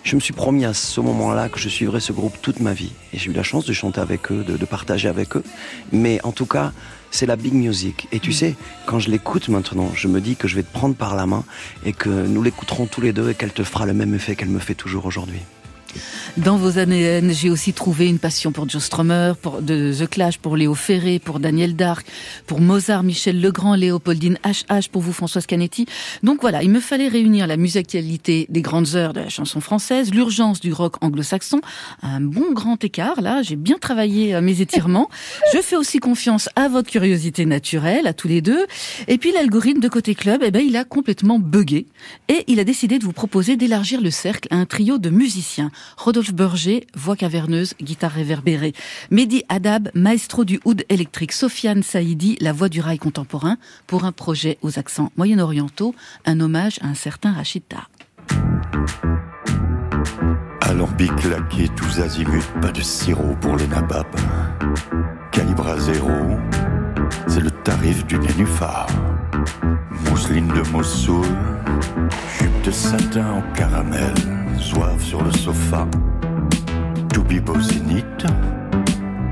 je me suis promis à ce moment-là que je suivrais ce groupe toute ma vie. Et j'ai eu la chance de chanter avec eux, de, partager avec eux. Mais en tout cas, c'est la big music. Et tu mhm. sais, quand je l'écoute maintenant, je me dis que je vais te prendre par la main et que nous l'écouterons tous les deux et qu'elle te fera le même effet qu'elle me fait toujours aujourd'hui. Dans vos années j'ai aussi trouvé une passion pour Joe Strummer, pour de The Clash, pour Léo Ferré, pour Daniel Dark, pour Mozart, Michel Legrand, Léopoldine HH, pour vous Françoise Canetti. Donc voilà, il me fallait réunir la musicalité des grandes heures de la chanson française, l'urgence du rock anglo-saxon, un bon grand écart. Là, j'ai bien travaillé euh, mes étirements. *laughs* Je fais aussi confiance à votre curiosité naturelle, à tous les deux. Et puis l'algorithme de côté club, eh ben, il a complètement buggé et il a décidé de vous proposer d'élargir le cercle à un trio de musiciens. Rodolphe Berger, voix caverneuse, guitare réverbérée. Mehdi Adab, maestro du oud électrique. Sofiane Saïdi, la voix du rail contemporain, pour un projet aux accents moyen-orientaux, un hommage à un certain Rachida. Alambic laqué tous azimuts, pas de sirop pour les nababs. Calibre à zéro, c'est le tarif du nénuphar. Mousseline de Mossoul, jupe de satin en sur le sofa. Toubibo zénith,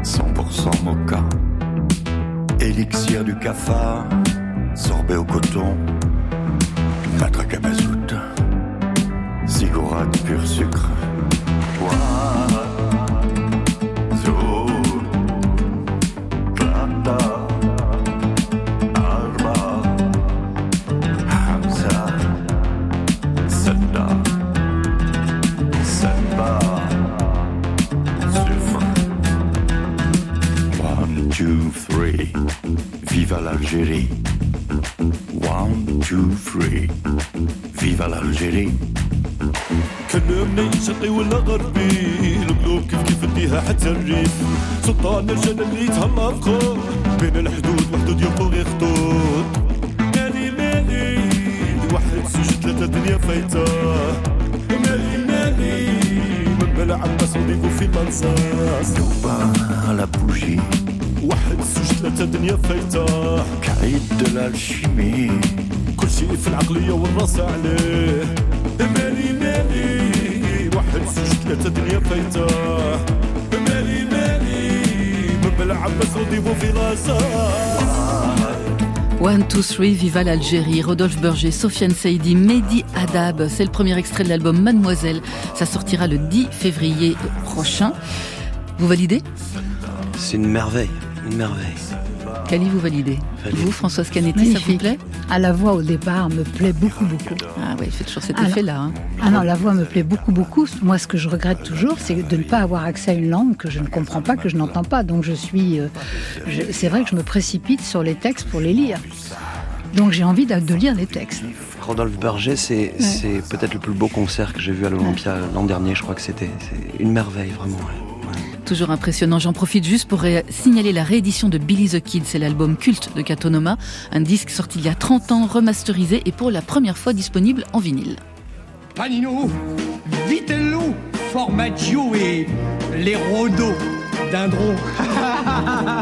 100% mocha. Élixir du cafard, sorbet au coton. Matraque à mazout, ziggourate pur sucre. Viva الريف سلطان الجنة اللي تهمى فخور بين الحدود محدود يبقوا خطوط مالي مالي واحد زوج ثلاثة دنيا فايتة. مالي مالي من بلا عباس وديكو في منصاص دوبا على بوجي. واحد زوج ثلاثة دنيا فايتة. كعيد l'alchimie كل شيء في العقلية والرأس عليه. مالي مالي واحد زوج ثلاثة دنيا فايتة. One, Two, Three, Viva l'Algérie, Rodolphe Berger, Sofiane Saidi, Mehdi Adab. C'est le premier extrait de l'album Mademoiselle. Ça sortira le 10 février prochain. Vous validez? C'est une merveille une merveille. Kali, vous validez? Vous, Françoise Canetti, ça vous plaît? Ah, la voix au départ me plaît beaucoup, beaucoup. Ah oui, il fait toujours cet effet-là. Hein. Ah non, la voix me plaît beaucoup, beaucoup. Moi, ce que je regrette toujours, c'est de ne pas avoir accès à une langue que je ne comprends pas, que je n'entends pas. Donc je suis... Euh, c'est vrai que je me précipite sur les textes pour les lire. Donc j'ai envie de, lire les textes. Rodolphe Berger, c'est peut-être le plus beau concert que j'ai vu à l'Olympia l'an dernier. Je crois que c'était une merveille, vraiment. Toujours impressionnant. J'en profite juste pour signaler la réédition de Billy the Kid. C'est l'album culte de Katonoma. Un disque sorti il y a 30 ans, remasterisé et pour la première fois disponible en vinyle. Panino, Vitello, Formaggio et les Rodo, Dindron. *laughs*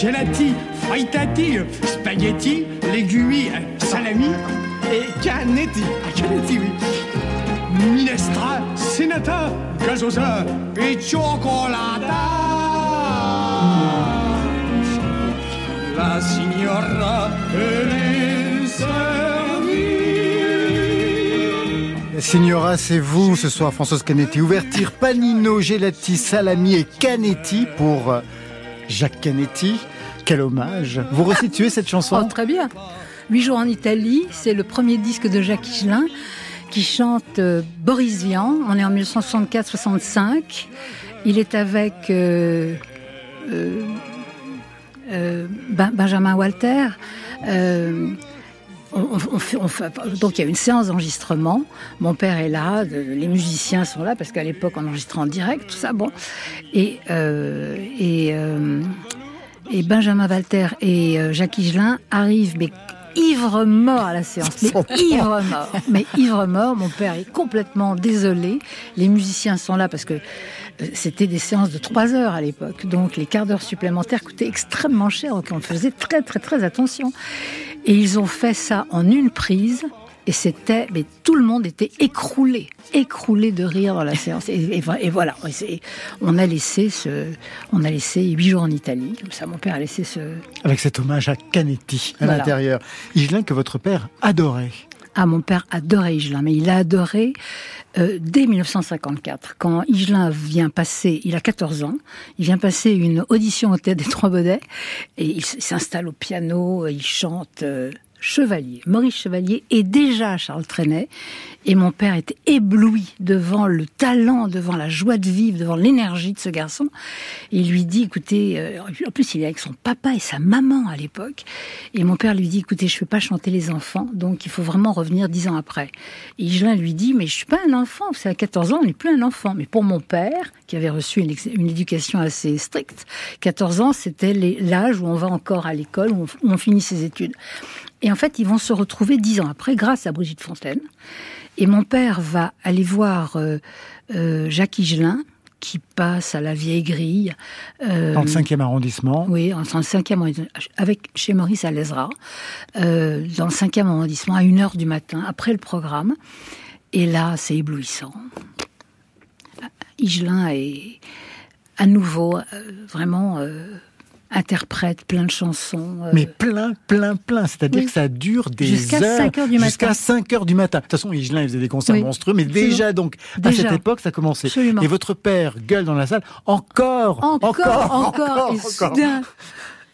Gelati, frittati, spaghetti, légumes, salami et canetti. Ah, canetti, oui. Minestra, senata, gazosa et cioccolata. La signora est Signora, c'est vous ce soir, Françoise Canetti. Ouverture panino, gelati, salami et canetti pour Jacques Canetti. Quel hommage. Vous resituez cette chanson? oh, Très bien. Huit jours en Italie, c'est le premier disque de Jacques Higelin qui chante euh, Boris Vian. On est en 1964-65. Il est avec euh, euh, Benjamin Walter. donc il y a une séance d'enregistrement. Mon père est là, les musiciens sont là parce qu'à l'époque on enregistrait en direct, tout ça. Bon, et et et Benjamin Walter et Jacques Higelin arrivent mais ivre mort à la séance. Mais ivre mort. Mais ivre mort. Mon père est complètement désolé. Les musiciens sont là parce que euh, c'était des séances de trois heures à l'époque. Donc les quarts d'heure supplémentaires coûtaient extrêmement cher. Donc on faisait très très très attention. Et ils ont fait ça en une prise. Et c'était, mais tout le monde était écroulé, écroulé de rire dans la séance. Et, voilà, on a laissé ce, on a laissé huit jours enItalie. Comme ça, mon père a laissé ce. Avec cet hommage à Canetti à l'intérieur. Higelin que votre père adorait. Ah, mon père adorait Higelin, mais il a adoré euh, dès 1954, quand Higelin vient passer, il a 14 ans, il vient passer une audition au Théâtre des Trois Baudets, et il s'installe au piano, il chante euh, Chevalier, Maurice Chevalier, est déjà Charles Trenet. Et mon père était ébloui devant le talent, devant la joie de vivre, devant l'énergie de ce garçon. Il lui dit, écoutez, euh, en plus il est avec son papa et sa maman à l'époque. Et mon père lui dit, écoutez, je ne peux pas chanter les enfants, donc il faut vraiment revenir dix ans après. Et Higelin lui dit, mais je suis pas un enfant, c'est à 14 ans, on n'est plus un enfant. Mais pour mon père, qui avait reçu une, une éducation assez stricte, 14 ans, c'était l'âge où on va encore à l'école, où on finit ses études. Et en fait, ils vont se retrouver dix ans après, grâce à Brigitte Fontaine. Et mon père va aller voir euh, euh, Jacques Higelin, qui passe à la vieille grille. Euh, dans le 5e arrondissement Oui, dans le 5e arrondissement, avec, chez Maurice Alezra, euh, dans le 5e arrondissement, à 1h du matin, après le programme. Et là, c'est éblouissant. Higelin est à nouveau vraiment interprète plein de chansons. Euh, Mais plein, plein, plein. C'est-à-dire que ça dure des jusqu'à heures. 5 heures du matin. Jusqu'à 5 heures du matin. De toute façon, Higelin, il faisait des concerts monstrueux, mais déjà, donc, à cette époque, ça commençait. Et votre père gueule dans la salle, encore, encore, encore, encore. et soudain,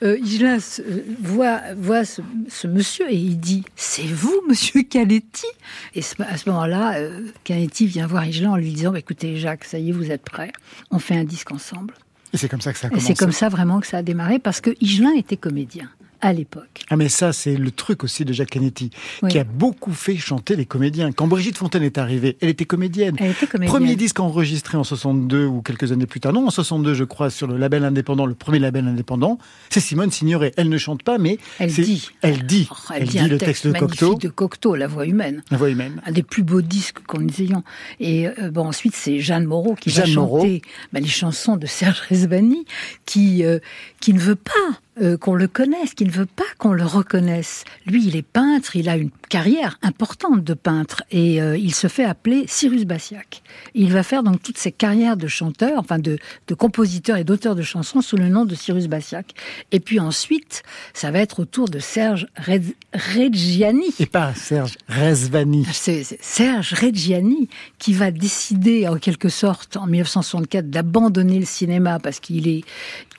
euh, Higelin euh, voit, voit ce, monsieur et il dit C'est vous, monsieur Canetti? Et à ce moment-là, euh, Canetti vient voir Higelin en lui disant bah, Écoutez, Jacques, ça y est, vous êtes prêt. On fait un disque ensemble. Et c'est comme ça que ça a commencé. C'est comme ça vraiment que ça a démarré parce que Higelin était comédien à l'époque. Ah mais ça, c'est le truc aussi de Jacques Canetti, qui a beaucoup fait chanter les comédiens. Quand Brigitte Fontaine est arrivée, elle était comédienne. Elle était comédienne. Premier disque enregistré en 62 ou quelques années plus tard. Non, en 62, je crois, sur le label indépendant, le premier label indépendant, c'est Simone Signoret. Elle ne chante pas, mais... Elle dit. Elle dit. Oh, elle, dit, le texte, de Cocteau. de Cocteau, La Voix humaine. La Voix humaine. Un des plus beaux disques qu'on ait ayant. Et euh, bon, ensuite, c'est Jeanne Moreau qui va chanter bah, les chansons de Serge Rezvani, qui, euh, qui ne veut pas euh, qu'on le connaisse, qu'il ne veut pas qu'on le reconnaisse. Lui, il est peintre, il a une carrière importante de peintre et euh, il se fait appeler Cyrus Bassiac. Il va faire donc toute ses carrières de chanteur, enfin de, de compositeur et d'auteur de chansons sous le nom de Cyrus Bassiac. Et puis ensuite, ça va être au tour de Serge Reggiani. Et pas Serge Rezvani. C'est Serge Reggiani qui va décider en quelque sorte en 1964 d'abandonner le cinéma parce qu'il est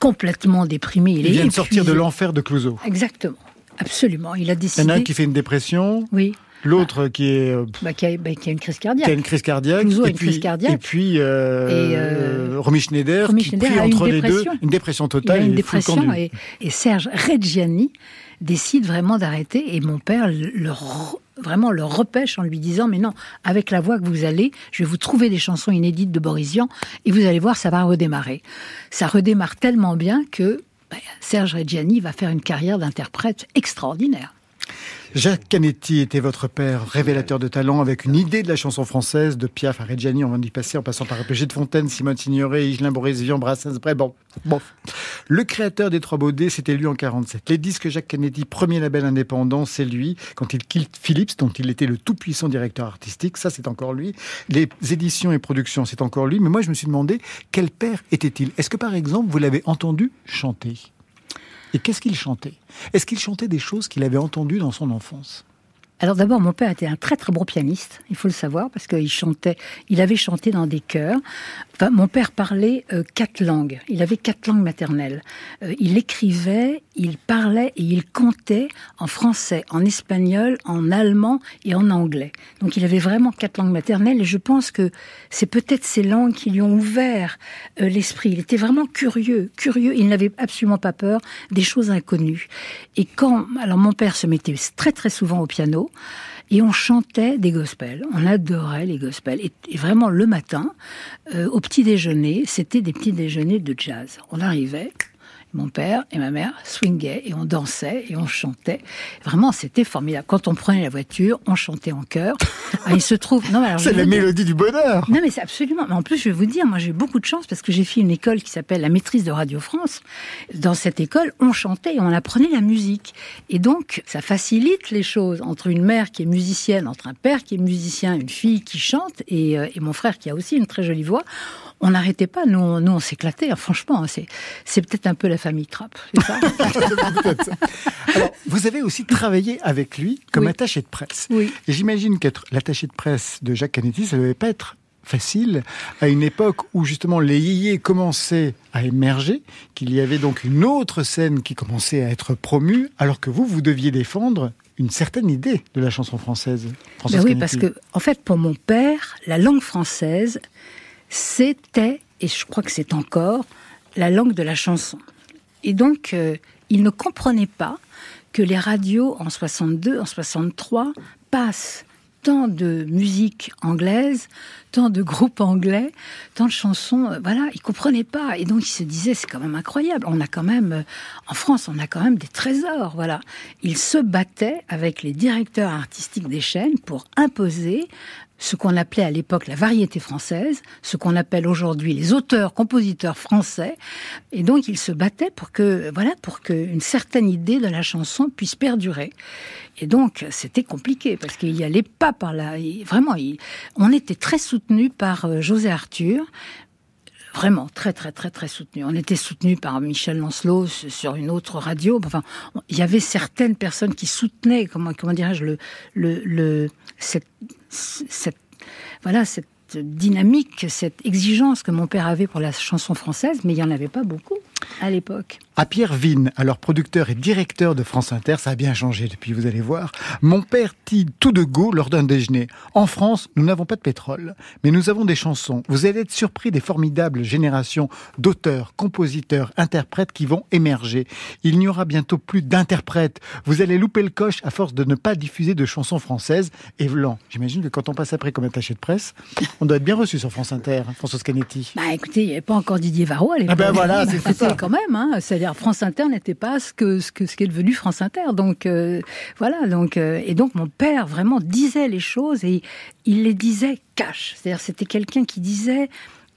complètement déprimé. Il, vient de sortir de l'enfer de Clouseau. Exactement. Absolument. Il a décidé. Il y en a un qui fait une dépression. Oui. L'autre qui est euh, bah, qui, a, bah, qui, a, une crise cardiaque. Qui a une crise cardiaque. Clouseau et a une puis, crise cardiaque. Et puis euh, et euh, Romy Schneider Romy qui Schneider a entre une les deux, une dépression totale. Il a une et dépression et, et Serge Reggiani décide vraiment d'arrêter et mon père le vraiment le repêche en lui disant mais non avec la voix que vous allez je vais vous trouver des chansons inédites de Boris Vian et vous allez voir ça va redémarrer. Ça redémarre tellement bien que bah, Serge Reggiani va faire une carrière d'interprète extraordinaire Jacques Canetti était votre père, révélateur de talent, avec une idée de la chanson française, de Piaf à Reggiani, on va y passer en passant par Répégé de Fontaine, Simone Signoret, Higelin, Boris Vian, Brassens, bref, bon, bon. Le créateur des Trois Baudets, c'était lui en 47. Les disques Jacques Canetti, premier label indépendant, c'est lui. Quand il quitte Philips, dont il était le tout-puissant directeur artistique, ça c'est encore lui. Les éditions et productions, c'est encore lui. Mais moi, je me suis demandé, quel père était-il? Est-ce que par exemple, vous l'avez entendu chanter? Et qu'est-ce qu'il chantait? Est-ce qu'il chantait des choses qu'il avait entendues dans son enfance? Alors d'abord, mon père était un très très bon pianiste, il faut le savoir, parce qu'il chantait, il avait chanté dans des chœurs. Mon père parlait euh, quatre langues. Il avait quatre langues maternelles. Euh, il écrivait, il parlait et il comptait en français, en espagnol, en allemand et en anglais. Donc il avait vraiment quatre langues maternelles et je pense que c'est peut-être ces langues qui lui ont ouvert euh, l'esprit. Il était vraiment curieux, curieux. Il n'avait absolument pas peur des choses inconnues. Et quand, alors mon père se mettait très très souvent au piano et on chantait des gospels. On adorait les gospels. Et, vraiment, le matin, euh, au petit déjeuner, c'était des petits déjeuners de jazz. On arrivait, mon père et ma mère swingaient et on dansait et on chantait. Vraiment, c'était formidable. Quand on prenait la voiture, on chantait en chœur. *laughs* Ah, il se trouve. Non, c'est la mélodie du bonheur. Non, mais c'est absolument. Mais en plus, je vais vous dire, moi, j'ai eu beaucoup de chance parce que j'ai fait une école qui s'appelle la maîtrise de Radio France. Dans cette école, on chantait et on apprenait la musique. Et donc, ça facilite les choses entre une mère qui est musicienne, entre un père qui est musicien, une fille qui chante et, euh, et mon frère qui a aussi une très jolie voix on n'arrêtait pas, nous, on, nous, on s'éclatait, hein, franchement. C'est, c'est peut-être un peu la famille Trapp, *laughs* ça Alors, vous avez aussi travaillé avec lui comme Oui. attaché de presse. Oui. Et j'imagine qu'être l'attaché de presse de Jacques Canetti, ça ne devait pas être facile à une époque où justement les yéyés commençaient à émerger, qu'il y avait donc une autre scène qui commençait à être promue, alors que vous, vous deviez défendre une certaine idée de la chanson française. Ben oui, Canetti. parce que, en fait, pour mon père, la langue française, c'était, et je crois que c'est encore, la langue de la chanson. Et donc, euh, il ne comprenait pas que les radios en 62, en 63 passent tant de musique anglaise, tant de groupes anglais, tant de chansons, euh, voilà, il comprenait pas. Et donc il se disait, c'est quand même incroyable. On a quand même, euh, en France, on a quand même des trésors, voilà. Il se battait avec les directeurs artistiques des chaînes pour imposer ce qu'on appelait à l'époque la variété française, ce qu'on appelle aujourd'hui les auteurs, compositeurs français. Et donc, il se battait pour que, voilà, pour qu'une certaine idée de la chanson puisse perdurer. Et donc, c'était compliqué parce qu'il n'y allait pas par là. Vraiment, on était très soutenu par euh, José Arthur. Vraiment, très, très, très, très soutenu. On était soutenu par Michel Lancelot sur une autre radio. Enfin, il y avait certaines personnes qui soutenaient, comment, comment dirais-je, le, le, le, cette, cette, voilà, cette dynamique, cette exigence que mon père avait pour la chanson française, mais il n'y en avait pas beaucoup à l'époque. À Pierre Vigne, alors producteur et directeur de France Inter, ça a bien changé depuis, vous allez voir. Mon père dit tout de go lors d'un déjeuner. En France, nous n'avons pas de pétrole, mais nous avons des chansons. Vous allez être surpris des formidables générations d'auteurs, compositeurs, interprètes qui vont émerger. Il n'y aura bientôt plus d'interprètes. Vous allez louper le coche à force de ne pas diffuser de chansons françaises. Et Vlan, j'imagine que quand on passe après comme attaché de presse, on doit être bien reçu sur France Inter, hein, Françoise Canetti. Bah écoutez, il n'y avait pas encore Didier Varro à l'époque. Ah ben voilà, c'est ça. quand même. Hein, C'est-à-dire France Inter n'était pas ce que ce que ce qui est devenu France Inter. Donc euh, voilà. Donc euh, et donc mon père vraiment disait les choses et il les disait cash. C'est-à-dire c'était quelqu'un qui disait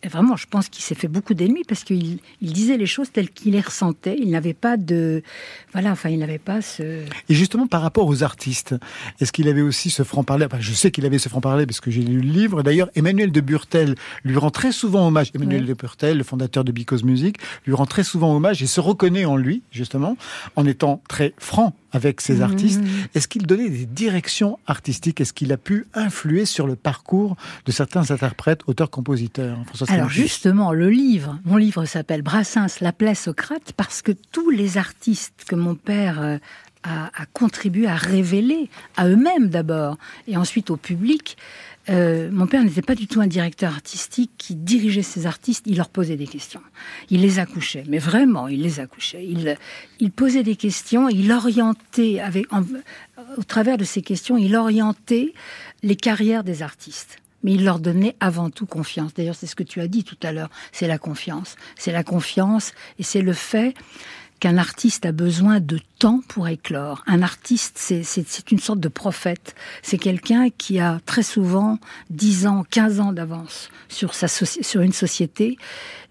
Vraiment, je pense qu'il s'est fait beaucoup d'ennemis parce qu'il il disait les choses telles qu'il les ressentait. Il n'avait pas de, voilà, enfin, il n'avait pas ce. Et justement, par rapport aux artistes, est-ce qu'il avait aussi ce franc-parler? Enfin, Je sais qu'il avait ce franc-parler parce que j'ai lu le livre. D'ailleurs, Emmanuel de Burtel lui rend très souvent hommage. Emmanuel Oui. de Burtel, le fondateur de Because Music, lui rend très souvent hommage et se reconnaît en lui, justement, en étant très franc avec ses mmh. artistes. Est-ce qu'il donnait des directions artistiques? Est-ce qu'il a pu influer sur le parcours de certains interprètes, auteurs, compositeurs? Alors justement, le livre, mon livre s'appelle Brassens, l'appelait Socrate, parce que tous les artistes que mon père euh, a, a contribué à révéler, à eux-mêmes d'abord, et ensuite au public, euh, mon père n'était pas du tout un directeur artistique qui dirigeait ses artistes, il leur posait des questions. Il les accouchait, mais vraiment, il les accouchait. Il, posait des questions, il orientait, avec, au travers de ces questions, il orientait les carrières des artistes. Mais il leur donnait avant tout confiance. D'ailleurs, c'est ce que tu as dit tout à l'heure, c'est la confiance. C'est la confiance et c'est le fait qu'un artiste a besoin de temps pour éclore. Un artiste, c'est une sorte de prophète. C'est quelqu'un qui a très souvent 10 ans, 15 ans d'avance sur, une société.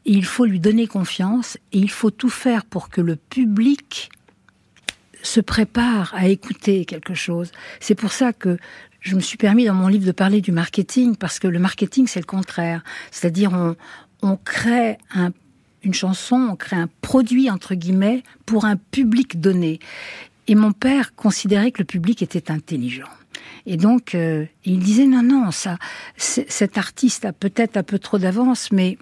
Il faut lui donner confiance et il faut tout faire pour que le public se prépare à écouter quelque chose. C'est pour ça que je me suis permis dans mon livre de parler du marketing, parce que le marketing, c'est le contraire. C'est-à-dire, on, on crée un une chanson, on crée un produit, entre guillemets, pour un public donné. Et mon père considérait que le public était intelligent. Et donc, euh, il disait non, non, ça, cet artiste a peut-être un peu trop d'avance, mais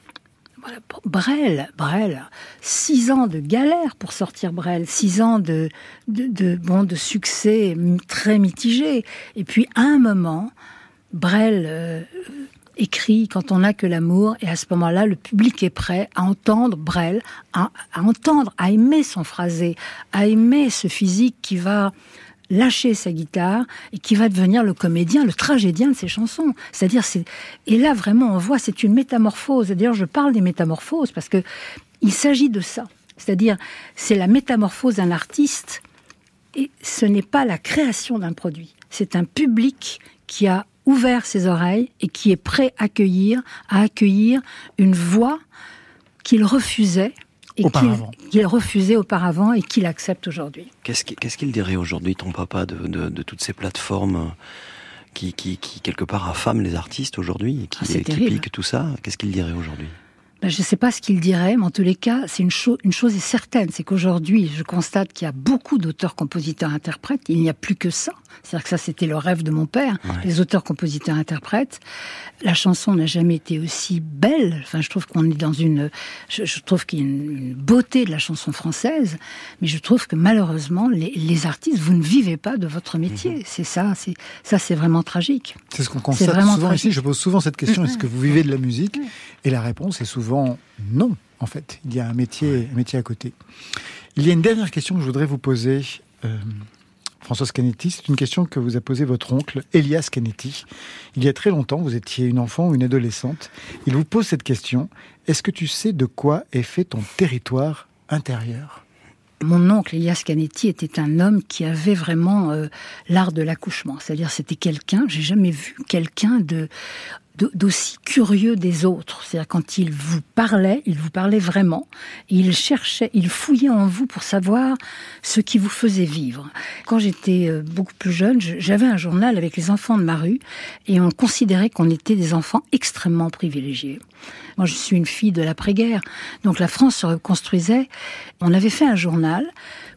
Brel, Brel, six ans de galère pour sortir Brel, six ans de, de, bon, de succès très mitigé. Et puis, à un moment, Brel euh, écrit quand on n'a que l'amour, et à ce moment-là, le public est prêt à entendre Brel, à, entendre, à aimer son phrasé, à aimer ce physique qui va lâcher sa guitare et qui va devenir le comédien, le tragédien de ses chansons. C'est-à-dire, c'est et là vraiment on voit, c'est une métamorphose. D'ailleurs, je parle des métamorphoses parce que il s'agit de ça. C'est-à-dire, c'est la métamorphose d'un artiste et ce n'est pas la création d'un produit. C'est un public qui a ouvert ses oreilles et qui est prêt à accueillir, à accueillir une voix qu'il refusait et qu'il refusait auparavant et qu'il accepte aujourd'hui. Qu'est-ce qu'il dirait aujourd'hui, ton papa, de, toutes ces plateformes euh, qui, qui, quelque part affament les artistes aujourd'hui, qui, ah, qui piquent tout ça? Qu'est-ce qu'il dirait aujourd'hui? Ben, je ne sais pas ce qu'il dirait, mais en tous les cas, c'est une, une chose est certaine, c'est qu'aujourd'hui, je constate qu'il y a beaucoup d'auteurs, compositeurs, interprètes. Il n'y a plus que ça. C'est-à-dire que ça, c'était le rêve de mon père, les auteurs, compositeurs, interprètes. La chanson n'a jamais été aussi belle. Enfin, je trouve qu'on est dans une, je, trouve qu'il y a une, beauté de la chanson française, mais je trouve que malheureusement, les, artistes, vous ne vivez pas de votre métier. Mhm. C'est ça, c'est ça, c'est vraiment tragique. C'est ce qu'on constate souvent ici. Je pose souvent cette question est-ce que vous vivez de la musique? Et la réponse est souvent non. En fait, il y a un métier, un métier à côté. Il y a une dernière question que je voudrais vous poser. Euh, François Canetti, c'est une question que vous a posée votre oncle, Elias Canetti. Il y a très longtemps, vous étiez une enfant ou une adolescente. Il vous pose cette question. Est-ce que tu sais de quoi est fait ton territoire intérieur? Mon oncle Elias Canetti était un homme qui avait vraiment euh, l'art de l'accouchement. C'est-à-dire, c'était quelqu'un, j'ai jamais vu quelqu'un de d'aussi curieux des autres. C'est-à-dire quand il vous parlait, il vous parlait vraiment. Il cherchait, il fouillait en vous pour savoir ce qui vous faisait vivre. Quand j'étais euh, beaucoup plus jeune, j'avais un journal avec les enfants de ma rue et on considérait qu'on était des enfants extrêmement privilégiés. Moi, je suis une fille de l'après-guerre, donc la France se reconstruisait. On avait fait un journal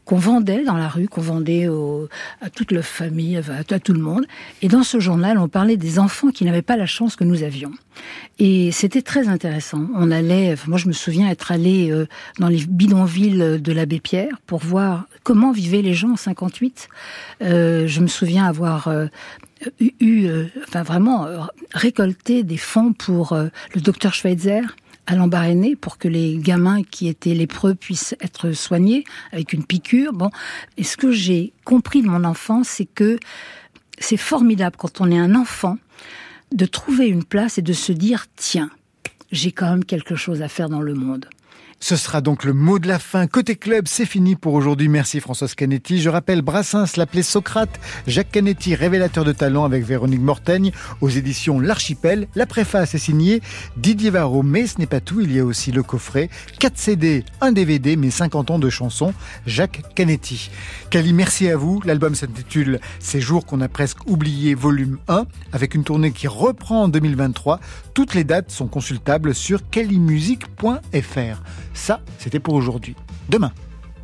qu'on vendait dans la rue, qu'on vendait à toute la famille, à, tout le monde. Et dans ce journal, on parlait des enfants qui n'avaient pas la chance que nous avions. Et c'était très intéressant. On allait, moi je me souviens être allé euh, dans les bidonvilles de l'abbé Pierre pour voir comment vivaient les gens en 58. Euh, je me souviens avoir euh, eu, enfin vraiment récolté des fonds pour le docteur Schweitzer à pour que les gamins qui étaient lépreux puissent être soignés avec une piqûre. Bon, et ce que j'ai compris de mon enfance, c'est que c'est formidable quand on est un enfant de trouver une place et de se dire tiens, j'ai quand même quelque chose à faire dans le monde. Ce sera donc le mot de la fin. Côté club, c'est fini pour aujourd'hui. Merci Françoise Canetti. Je rappelle Brassens l'appelait Socrate. Jacques Canetti, révélateur de talent avec Véronique Mortaigne aux éditions L'Archipel. La préface est signée Didier Varro. Mais ce n'est pas tout. Il y a aussi le coffret. 4 CD, un DVD, mais 50 ans de chansons. Jacques Canetti. Cali, merci à vous. L'album s'intitule Ces jours qu'on a presque oublié, volume 1, avec une tournée qui reprend en 2023. Toutes les dates sont consultables sur calimusique.fr. Ça, c'était pour aujourd'hui. Demain.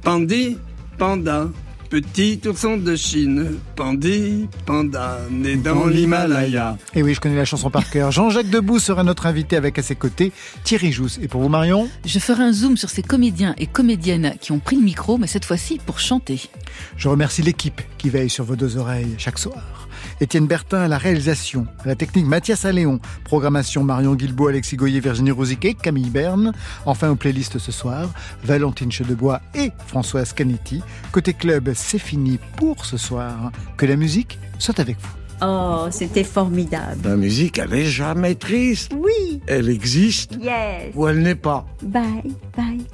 Pandi, panda, petit ourson de Chine, pandi, panda, né dans l'Himalaya. Et oui, je connais la chanson par cœur. Jean-Jacques Debout sera notre invité avec à ses côtés Thierry Jousse. Et pour vous, Marion Je ferai un zoom sur ces comédiens et comédiennes qui ont pris le micro, mais cette fois-ci pour chanter. Je remercie l'équipe qui veille sur vos deux oreilles chaque soir. Étienne Bertin à la réalisation, à la technique Mathias Alléon, programmation Marion Guilbault, Alexis Goyer, Virginie Rosiquet, Camille Berne. Enfin aux playlists ce soir, Valentine Chedebois et Françoise Canetti. Côté club, c'est fini pour ce soir. Que la musique soit avec vous. Oh, c'était formidable. La musique, elle n'est jamais triste. Oui. Elle existe. Yes. Ou elle n'est pas. Bye, bye.